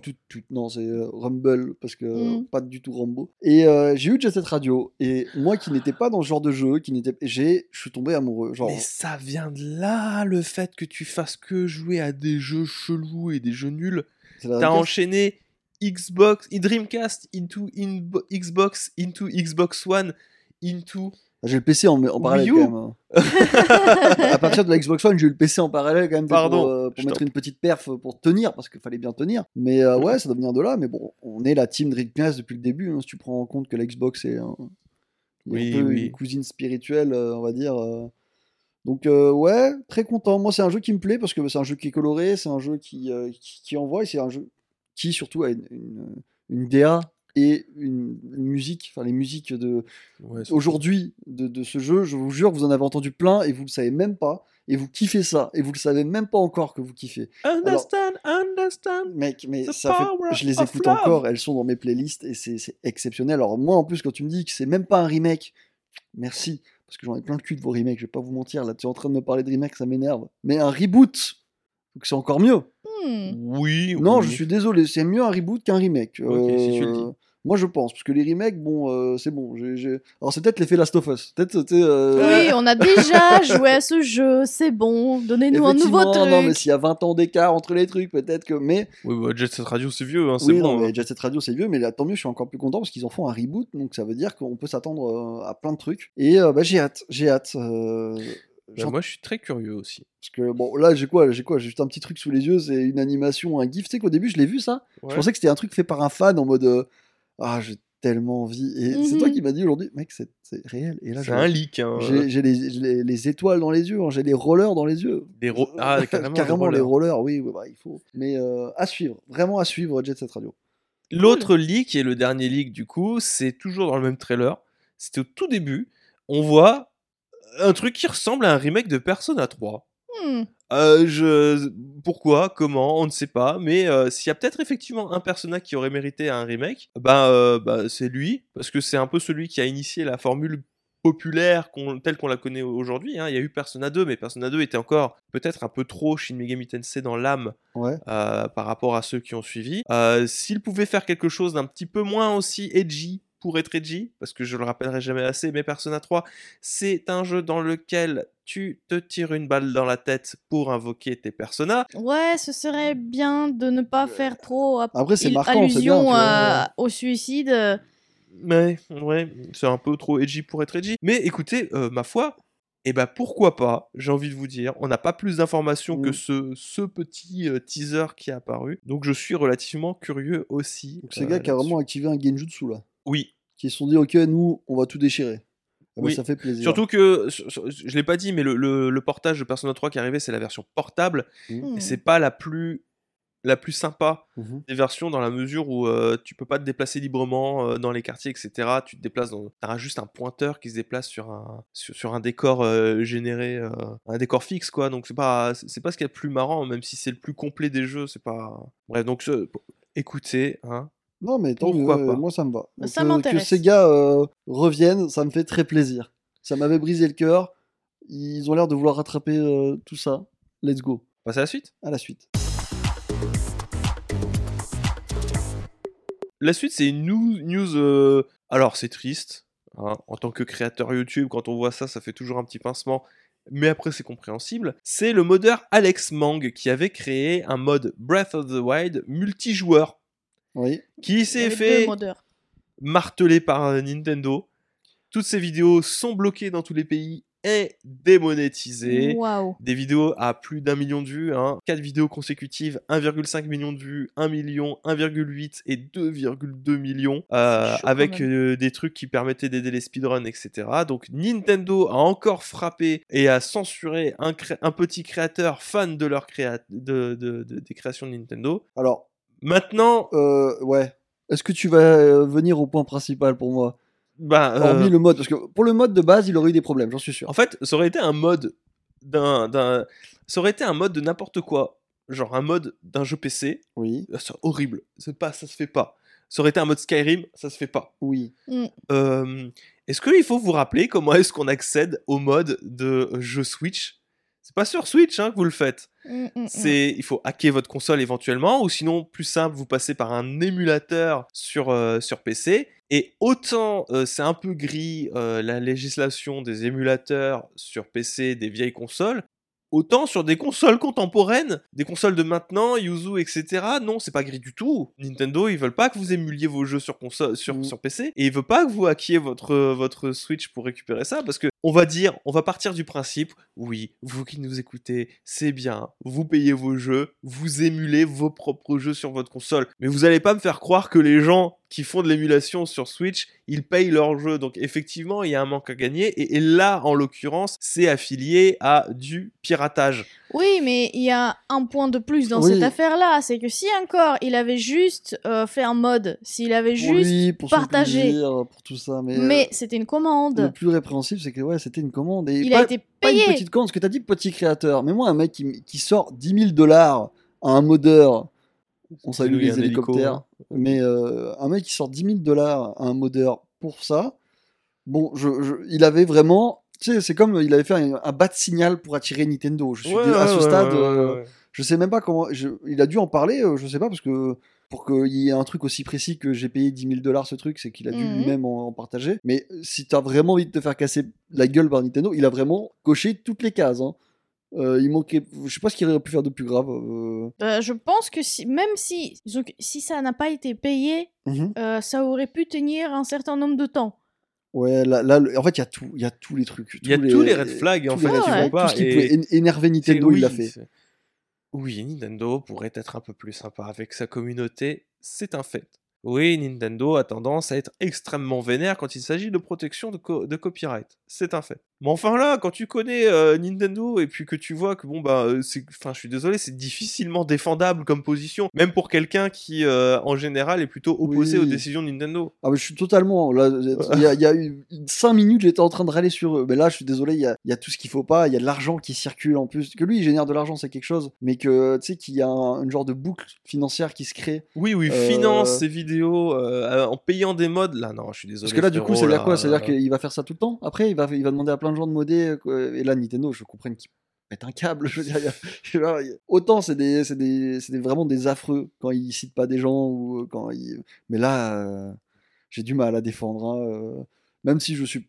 Non, c'est Rumble parce que Mm. pas du tout Rambo. Et euh, j'ai eu Jet Set Radio. Et moi qui n'étais pas dans ce genre de jeu, qui n'était, j'ai, je suis tombé amoureux. Genre, Mais ça vient de là, le fait que tu fasses que jouer à des jeux chelous et des jeux nuls. T'as enchaîné Xbox, Dreamcast into Inbo- Xbox, into Xbox One, into. Ah, J'ai le PC en, en parallèle quand même. hein. à partir de la Xbox One, j'ai eu le PC en parallèle quand même Pardon, pour, euh, pour mettre une petite perf pour tenir parce qu'il fallait bien tenir. Mais euh, ouais, ça doit venir de là. Mais bon, on est la team Dreamcast depuis le début. hein, si tu prends en compte que la Xbox est, un, est Oui, un peu oui. une cousine spirituelle, euh, on va dire. Donc euh, ouais, très content. Moi, c'est un jeu qui me plaît parce que c'est un jeu qui est coloré, c'est un jeu qui, euh, qui, qui envoie et c'est un jeu qui surtout a une, une, une DA et une, une musique, enfin les musiques de, Ouais, aujourd'hui de, de ce jeu, je vous jure, vous en avez entendu plein et vous le savez même pas, et vous kiffez ça, et vous le savez même pas encore que vous kiffez. Understand, understand. Mec, mais ça fait, je les écoute love. encore, elles sont dans mes playlists et c'est c'est exceptionnel. Alors moi, en plus, quand tu me dis que c'est même pas un remake, merci, parce que j'en ai plein le cul de vos remakes, je vais pas vous mentir, là tu es en train de me parler de remake, ça m'énerve. Mais un reboot, donc c'est encore mieux. Hmm. Oui. Non, oui. je suis désolé, c'est mieux un reboot qu'un remake. Ok, si tu le Euh, dis. Moi, je pense, parce que les remakes, bon, euh, c'est bon. Alors, c'est peut-être l'effet Last of Us. Peut-être, euh, Oui, on a déjà joué à ce jeu, c'est bon. Donnez-nous un nouveau truc. Non, mais s'il y a 20 ans d'écart entre les trucs, peut-être que. Mais Oui, bah, Jet Set Radio, c'est vieux, hein, c'est oui, bon. non, hein. mais Jet Set Radio, c'est vieux, mais là, tant mieux, je suis encore plus content parce qu'ils en font un reboot, donc ça veut dire qu'on peut s'attendre euh, à plein de trucs. Et euh, bah, j'ai hâte, j'ai hâte. euh, Bah, moi, je suis très curieux aussi. Parce que bon, là, j'ai quoi J'ai quoi J'ai juste un petit truc sous les yeux, c'est une animation, un gif. Tu sais qu'au début, je l'ai vu ça? Je pensais que c'était un truc fait par un fan en mode euh, Ah, j'ai tellement envie. Et c'est toi qui m'as dit aujourd'hui, mec, c'est c'est réel. Et là, C'est j'ai- un leak. Hein. j'ai j'ai les, les- les étoiles dans les yeux, hein, j'ai les rollers dans les yeux. Des ro- Ah, carrément, des les rollers. rollers, oui, oui, bah, il faut. Mais euh, à suivre, vraiment à suivre Jet Set Radio. L'autre leak et le dernier leak du coup, c'est toujours dans le même trailer. C'était au tout début. On voit un truc qui ressemble à un remake de Persona 3. Hmm. Euh, je... Pourquoi Comment On ne sait pas. Mais euh, s'il y a peut-être effectivement un Persona qui aurait mérité un remake, bah, euh, bah, c'est lui. Parce que c'est un peu celui qui a initié la formule populaire qu'on- telle qu'on la connaît aujourd'hui. hein. Il y a eu Persona 2, mais Persona 2 était encore peut-être un peu trop Shin Megami Tensei dans l'âme Ouais. par rapport à ceux qui ont suivi. S'il pouvait faire quelque chose d'un petit peu moins aussi edgy pour être edgy, parce que je le rappellerai jamais assez, mais Persona 3, c'est un jeu dans lequel tu te tires une balle dans la tête pour invoquer tes personnages. Ouais, ce serait bien de ne pas faire trop ap- Après, c'est il- marquant, c'est allusion bien, à- au suicide. Mais ouais, c'est un peu trop edgy pour être edgy. Mais écoutez, euh, ma foi, eh ben pourquoi pas, j'ai envie de vous dire. On n'a pas plus d'informations que Mm. ce, ce petit euh, teaser qui est apparu. Donc je suis relativement curieux aussi. Donc, c'est euh, gars qui a vraiment activé un genjutsu là. Oui, Qui se sont dit, ok, nous, on va tout déchirer. Ah bah, Oui. ça fait plaisir. Surtout que, je l'ai pas dit, mais le, le- le portage de Persona 3 qui est arrivé, c'est la version portable. Hmm. Et c'est pas la plus, la plus sympa Mhm. des versions dans la mesure où euh, tu peux pas te déplacer librement euh, dans les quartiers, etc. Tu te déplaces dans. T'as juste un pointeur qui se déplace sur un, sur, sur un décor euh, généré, euh, un décor fixe, quoi. Donc c'est pas, c'est pas ce qu'il y a de plus marrant, même si c'est le plus complet des jeux. C'est pas. Bref, donc ce- écoutez, hein. Non, mais tant Pourquoi mieux, pas moi ça me va. Bah, Donc, ça euh, que m'intéresse. ces gars euh, reviennent, ça me fait très plaisir. Ça m'avait brisé le cœur. Ils ont l'air de vouloir rattraper euh, tout ça. Let's go. Passer à la suite. À la suite. La suite, c'est une news. euh, Alors, c'est triste. hein, En tant que créateur YouTube, quand on voit ça, ça fait toujours un petit pincement. Mais après, c'est compréhensible. C'est le modeur Alex Mang qui avait créé un mode Breath of the Wild multijoueur Oui. qui s'est fait martelé par euh, Nintendo. Toutes ces vidéos sont bloquées dans tous les pays et démonétisées. Waouh. Des vidéos à plus d'un million de vues, hein. 4 vidéos consécutives, 1,5 million de vues, 1 million, 1,8 et 2,2 millions, euh, avec euh, des trucs qui permettaient d'aider les speedruns, etc. Donc Nintendo a encore frappé et a censuré un, cré- un petit créateur fan de, leur créa- de, de- de- des créations de Nintendo. Alors, Maintenant, euh, ouais. Est-ce que tu vas euh, venir au point principal pour moi? Bah, euh, Hormis le mode, parce que pour le mode de base, il aurait eu des problèmes, j'en suis sûr. En fait, ça aurait été un mode d'un, d'un- ça aurait été un mode de n'importe quoi, genre un mode d'un jeu PC. Oui, Ah, C'est horrible, c'est pas, ça se fait pas. Ça aurait été un mode Skyrim, ça se fait pas. oui. Euh, est-ce qu'il faut vous rappeler comment est-ce qu'on accède au mode de jeu Switch? C'est pas sur Switch hein, que vous le faites. Mm, mm, mm. C'est, il faut hacker votre console éventuellement, ou sinon, plus simple, vous passez par un émulateur sur, euh, sur PC. Et autant euh, c'est un peu gris euh, la législation des émulateurs sur PC des vieilles consoles, autant sur des consoles contemporaines, des consoles de maintenant, Yuzu, etc. Non, c'est pas gris du tout. Nintendo, ils veulent pas que vous émuliez vos jeux sur console, sur, Mm. sur PC, et ils veulent pas que vous hackiez votre, votre Switch pour récupérer ça, parce que on va dire, on va partir du principe, oui, vous qui nous écoutez, c'est bien, vous payez vos jeux, vous émulez vos propres jeux sur votre console, mais vous allez pas me faire croire que les gens qui font de l'émulation sur Switch, ils payent leurs jeux. Donc effectivement, il y a un manque à gagner, et, et là, en l'occurrence, c'est affilié à du piratage. Oui, mais il y a un point de plus dans Oui. cette affaire-là, c'est que si encore il avait juste euh, fait un mode, s'il avait juste, pour partagé. plaisir, pour tout ça. Mais, mais euh, c'était une le commande, plus répréhensible, c'est que ouais, c'était une commande. Et il pas, a été pas une payé. petite commande, parce que t'as dit petit créateur. Mais moi, un mec qui, qui sort 10 000 dollars à un modeur, on salue les hélico, hélicoptères, mais euh, un mec qui sort 10 000 dollars à un modeur pour ça, bon, je, je- il avait vraiment. Tu sais, c'est comme il avait fait un, un bas de signal pour attirer Nintendo. Je suis Ouais, à ce ouais, stade, ouais, ouais, euh, je sais même pas comment. je- il a dû en parler, euh, je sais pas, parce que pour qu'il y ait un truc aussi précis que j'ai payé 10 000 dollars ce truc, c'est qu'il a dû Mhm. lui-même en, en partager. Mais si t'as vraiment envie de te faire casser la gueule par Nintendo, il a vraiment coché toutes les cases. hein. Euh, il manquait. Je sais pas ce qu'il aurait pu faire de plus grave. euh. Euh, je pense que si, même si, si ça n'a pas été payé, Mhm. euh, ça aurait pu tenir un certain nombre de temps. Ouais, là, en fait, il y a tout, il y a tous les trucs. Il y a tous les red flags, en fait, qui flags, vont pas, Tout ce qui et- pouvait énerver Nintendo, C'est- il l'a oui, fait. Oui, Nintendo pourrait être un peu plus sympa avec sa communauté, c'est un fait. Oui, Nintendo a tendance à être extrêmement vénère quand il s'agit de protection de, co- de copyright. C'est un fait. Mais enfin là, quand tu connais euh, Nintendo et puis que tu vois que bon bah, euh, c'est, enfin, je suis désolé, c'est difficilement défendable comme position, même pour quelqu'un qui, euh, en général, est plutôt opposé Oui. aux décisions de Nintendo. Ah, mais je suis totalement. Là, il y a, il y a eu 5 minutes, j'étais en train de râler sur eux. Mais là, je suis désolé, il y a, il y a tout ce qu'il faut pas. Il y a de l'argent qui circule en plus. Que lui, il génère de l'argent, c'est quelque chose. Mais que, tu sais, qu'il y a un, une genre de boucle financière qui se crée. Oui, oui, Euh, finance ses vidéos en payant des modes. Là, non, je suis désolé. Parce que là, du coup, dire là, quoi? Ça veut dire qu'il va faire ça tout le temps? Après, il va, il va demander à plein de gens de euh. Et là, Nintendo, je comprends qu'il pète un câble. A- autant c'est des, des, des- vraiment des affreux quand ils citent pas des gens ou euh, quand ils. Mais là, euh, j'ai du mal à défendre. hein, Même si je suis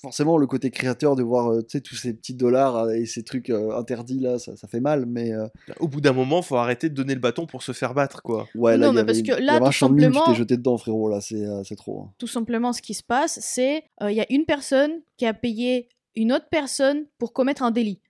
forcément le côté créateur de voir euh, tous ces petits dollars euh, et ces trucs euh, interdits là, ça, ça fait mal. Mais euh, Au bout d'un moment, faut arrêter de donner le bâton pour se faire battre, quoi. ouais, là, Non, il y mais avait, parce que il y là, tout simplement- t'es jeté dedans, frérot. Là, c'est euh, c'est trop. hein. Tout simplement, ce qui se passe, c'est euh, il y a une personne qui a payé une autre personne pour commettre un délit.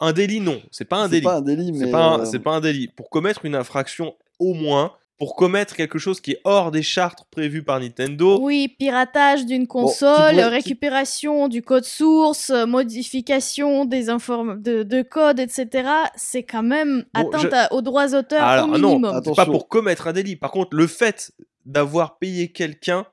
Un délit, non. C'est pas un C'est délit. pas un délit, mais. C'est pas, un- euh, c'est pas un délit. Pour commettre une infraction, au moins, pour commettre quelque chose qui est hors des chartes prévues par Nintendo. Oui, piratage d'une console, récupération du code source, euh, modification des inform de, de code, etc. C'est quand même Bon, atteinte je- à- aux droits d'auteur Alors au ah non, minimum. c'est pas pour commettre un délit. Par contre, le fait d'avoir payé quelqu'un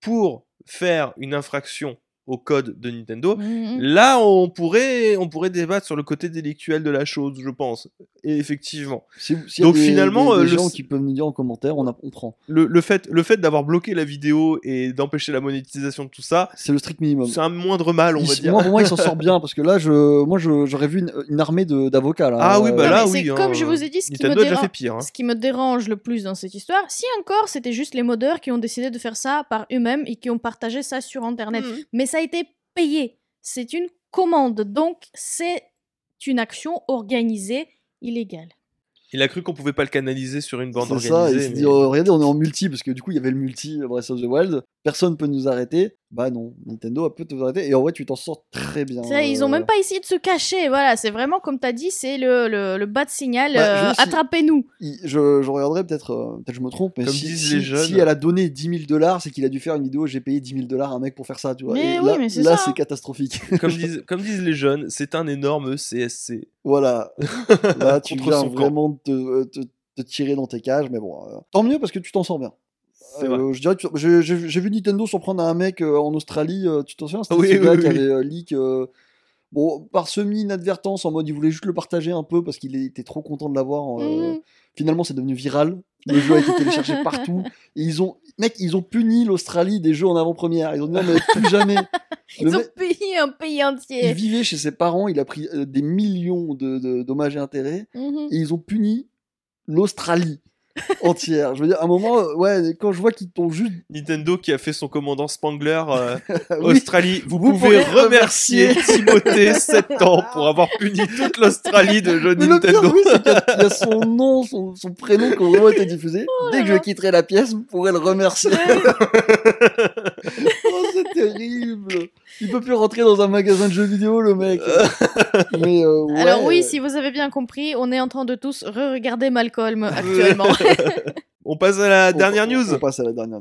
pour faire une infraction au code de Nintendo, Mhm. là on pourrait on pourrait débattre sur le côté délictuel de la chose, je pense. Et effectivement, Si, s'il y a Donc, des- finalement, des, euh, des le- gens qui peuvent nous dire en commentaire, on, a- on prend. le, le fait le fait d'avoir bloqué la vidéo et d'empêcher la monétisation de tout ça, C'est le strict minimum. c'est un moindre mal, on Il- va dire. Moi, pour moi, il s'en sort bien parce que là, je, moi, j'aurais vu une, une armée d'avocats. là. Ah oui, bah Non, là, mais oui. c'est hein, comme je vous ai dit, ce qui me Nintendo a déjà dérange- fait pire. hein. Ce qui me dérange le plus dans cette histoire, si encore c'était juste les modeurs qui ont décidé de faire ça par eux-mêmes et qui ont partagé ça sur internet. Mhm. Mais ça a été payé. C'est une commande, donc c'est une action organisée Il a cru qu'on pouvait pas le canaliser sur une bande C'est ça, il organisée. s'est mais- dit, oh, regardez, on est en multi, parce que du coup, il y avait le multi Breath of the Wild, personne peut nous arrêter. Bah non, Nintendo peut te arrêter, et en vrai, tu t'en sors très bien. Ça, Ils ont euh, même pas essayé de se cacher. Voilà, c'est vraiment comme t'as dit, c'est le, le, le bas de signal. Bah, euh, si- Attrapez-nous. il- je, je regarderai peut-être, euh, peut-être je me trompe, mais Comme si, disent si- les jeunes. si elle a donné 10 000 dollars, c'est qu'il a dû faire une vidéo, j'ai payé 10 000 dollars à un mec pour faire ça, tu vois. Mais et oui, là, mais c'est là, ça, c'est catastrophique. comme, disent, comme disent les jeunes, c'est un énorme CSC. voilà. Là, tu viens vraiment te, te, te tirer dans tes cages, mais bon, euh, tant mieux parce que tu t'en sors bien. Euh, je dirais j'ai vu Nintendo s'en prendre à un mec euh, en Australie, euh, tu t'en souviens C'était Oui, ce oui, gars oui, qui avait euh, leak, euh, bon, par semi-inadvertance, en mode il voulait juste le partager un peu parce qu'il était trop content de l'avoir. euh, Mhm. Finalement, c'est devenu viral. Le jeu a été téléchargé partout. Et ils ont, mec, ils ont puni l'Australie des jeux en avant-première. Ils ont dit non, mais plus jamais. Le Ils ont mec- payé un pays il entier. vivait chez ses parents, il a pris euh, des millions de, de dommages et intérêts Mhm. et ils ont puni l'Australie entière. Je veux dire, à un moment, euh, ouais, quand je vois qu'ils t'ont juste. Nintendo qui a fait son commandant Spangler euh, Oui, Australie. Vous, Vous pouvez remercier Timothée 7 ans pour avoir puni toute l'Australie de jeux mais le pire, Nintendo. oui, c'est qu'il y a- il y, a son nom, son, son prénom qui ont vraiment été diffusés. Oh Dès que je quitterai la pièce, vous pourrez le remercier. Terrible. Il peut plus rentrer dans un magasin de jeux vidéo, le mec. Mais, euh, ouais. Alors oui, si vous avez bien compris, on est en train de tous re-regarder Malcolm actuellement. On passe à la dernière on- news. On passe à la dernière.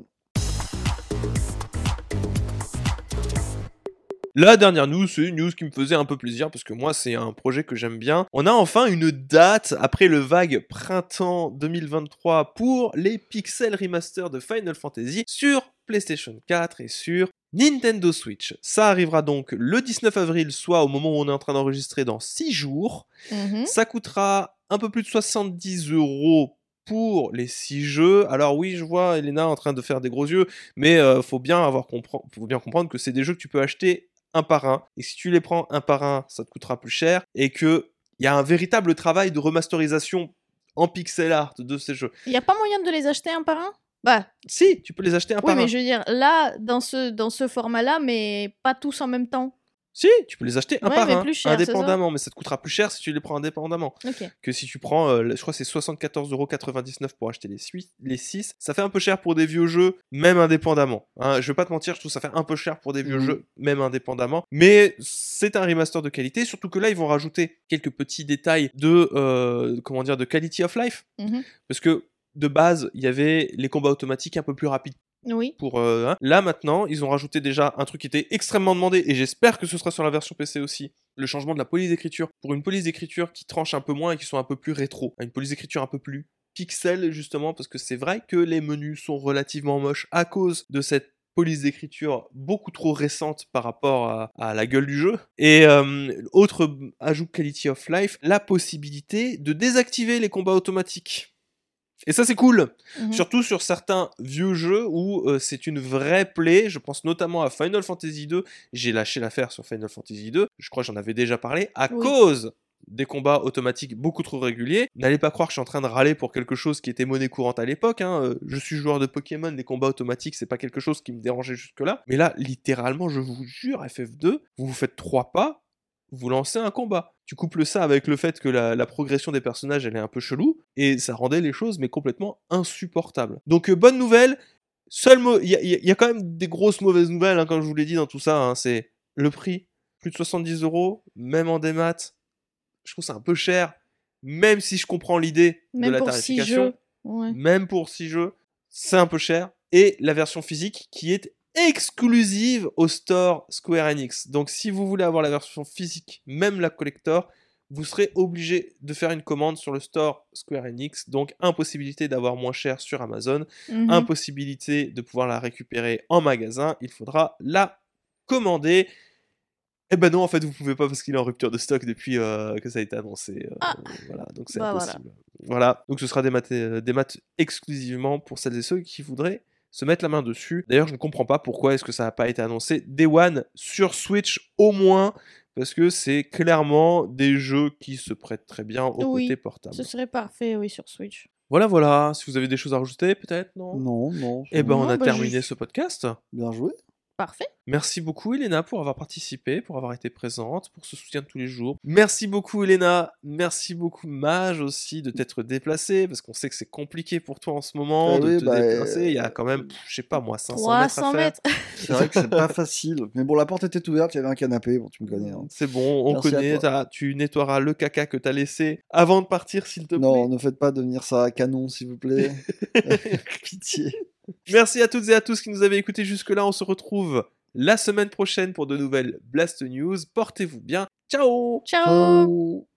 La dernière news, c'est une news qui me faisait un peu plaisir parce que moi, c'est un projet que j'aime bien. On a enfin une date après le vague printemps 2023 pour les Pixel Remaster de Final Fantasy sur PlayStation 4 et sur Nintendo Switch. Ça arrivera donc le 19 avril, soit au moment où on est en train d'enregistrer dans 6 jours. Mhm. Ça coûtera un peu plus de 70 euros pour les 6 jeux. Alors oui, je vois Elena en train de faire des gros yeux, mais euh, faut bien avoir compre- faut bien comprendre que c'est des jeux que tu peux acheter un par un. Et si tu les prends un par un, ça te coûtera plus cher. Et que il y a un véritable travail de remasterisation en pixel art de ces jeux. Il n'y a pas moyen de les acheter un par un? Bah, Si, tu peux les acheter un oui, par mais un. je veux dire, là, dans ce, dans ce format-là, mais pas tous en même temps. Si, tu peux les acheter un Ouais, par mais un, plus cher, indépendamment, mais ça te coûtera plus cher si tu les prends indépendamment. Que si tu prends, euh, je crois que c'est 74,99€ pour acheter les 6, les 6, ça fait un peu cher pour des vieux jeux, même indépendamment. Hein, je vais pas te mentir, je trouve ça fait un peu cher pour des vieux Mhm. jeux, même indépendamment. Mais c'est un remaster de qualité, surtout que là, ils vont rajouter quelques petits détails de, euh, comment dire, de quality of life. Mhm. Parce que de base, il y avait les combats automatiques un peu plus rapides Oui. pour euh, hein. là maintenant ils ont rajouté déjà un truc qui était extrêmement demandé et j'espère que ce sera sur la version PC aussi le changement de la police d'écriture pour une police d'écriture qui tranche un peu moins et qui soit un peu plus rétro une police d'écriture un peu plus pixel justement parce que c'est vrai que les menus sont relativement moches à cause de cette police d'écriture beaucoup trop récente par rapport à, à la gueule du jeu. Et euh, autre ajout quality of life, la possibilité de désactiver les combats automatiques. Et ça c'est cool. Mhm. Surtout sur certains vieux jeux où euh, c'est une vraie plaie. Je pense notamment à Final Fantasy 2. J'ai lâché l'affaire sur Final Fantasy 2. Je crois que j'en avais déjà parlé. À Oui. cause des combats automatiques beaucoup trop réguliers. N'allez pas croire que je suis en train de râler pour quelque chose qui était monnaie courante à l'époque. hein. Euh, Je suis joueur de Pokémon, les combats automatiques, c'est pas quelque chose qui me dérangeait jusque-là. Mais là, littéralement, je vous jure, FF2, vous vous faites trois pas, vous lancez un combat. Tu couples ça avec le fait que la, la progression des personnages, elle est un peu chelou, et ça rendait les choses, mais complètement insupportables. Donc, euh, bonne nouvelle. Seul mot, il y, a- y quand même des grosses mauvaises nouvelles, hein, comme je vous l'ai dit dans tout ça. hein, c'est le prix, plus de 70 euros, même en démat. Je trouve ça un peu cher, même si je comprends l'idée de la tarification. jeux. Ouais. même pour 6 jeux, c'est un peu cher. Et la version physique qui est exclusive au store Square Enix. Donc si vous voulez avoir la version physique, même la collector, vous serez obligé de faire une commande sur le store Square Enix. Donc impossibilité d'avoir moins cher sur Amazon, Mhm. impossibilité de pouvoir la récupérer en magasin. Il faudra la commander. Eh ben non, en fait, vous pouvez pas parce qu'il est en rupture de stock depuis euh, que ça a été annoncé. euh, Ah. Voilà, donc c'est Bah, voilà. impossible. Voilà. donc ce sera des maths, euh, des maths exclusivement pour celles et ceux qui voudraient se mettre la main dessus. D'ailleurs, je ne comprends pas pourquoi est-ce que ça n'a pas été annoncé Day One sur Switch au moins, parce que c'est clairement des jeux qui se prêtent très bien au Oui, côté portable. Ce serait parfait, oui, sur Switch. Voilà, voilà. Si vous avez des choses à rajouter, peut-être, non? Non, non. Eh ben, on Non, a bah, terminé je- ce podcast. Bien joué. Parfait. Merci beaucoup Elena pour avoir participé, pour avoir été présente, pour ce soutien de tous les jours. Merci beaucoup Elena, merci beaucoup Mage aussi de t'être déplacé, parce qu'on sait que c'est compliqué pour toi en ce moment Eh de oui, te bah, déplacer. Il y a euh, quand même, pff, je sais pas moi, 500 mètres à 300 faire. mètres. C'est vrai que c'est pas facile. Mais bon, la porte était ouverte, il y avait un canapé. Bon, tu me connais. hein. C'est bon, on Merci connaît, tu nettoieras le caca que t'as laissé avant de partir s'il te plaît. Non, ne faites pas devenir ça à canon, s'il vous plaît. Pitié. Merci à toutes et à tous qui nous avez écoutés jusque-là, on se retrouve la semaine prochaine pour de nouvelles Blast News. Portez-vous bien, ciao Ciao. Ciao.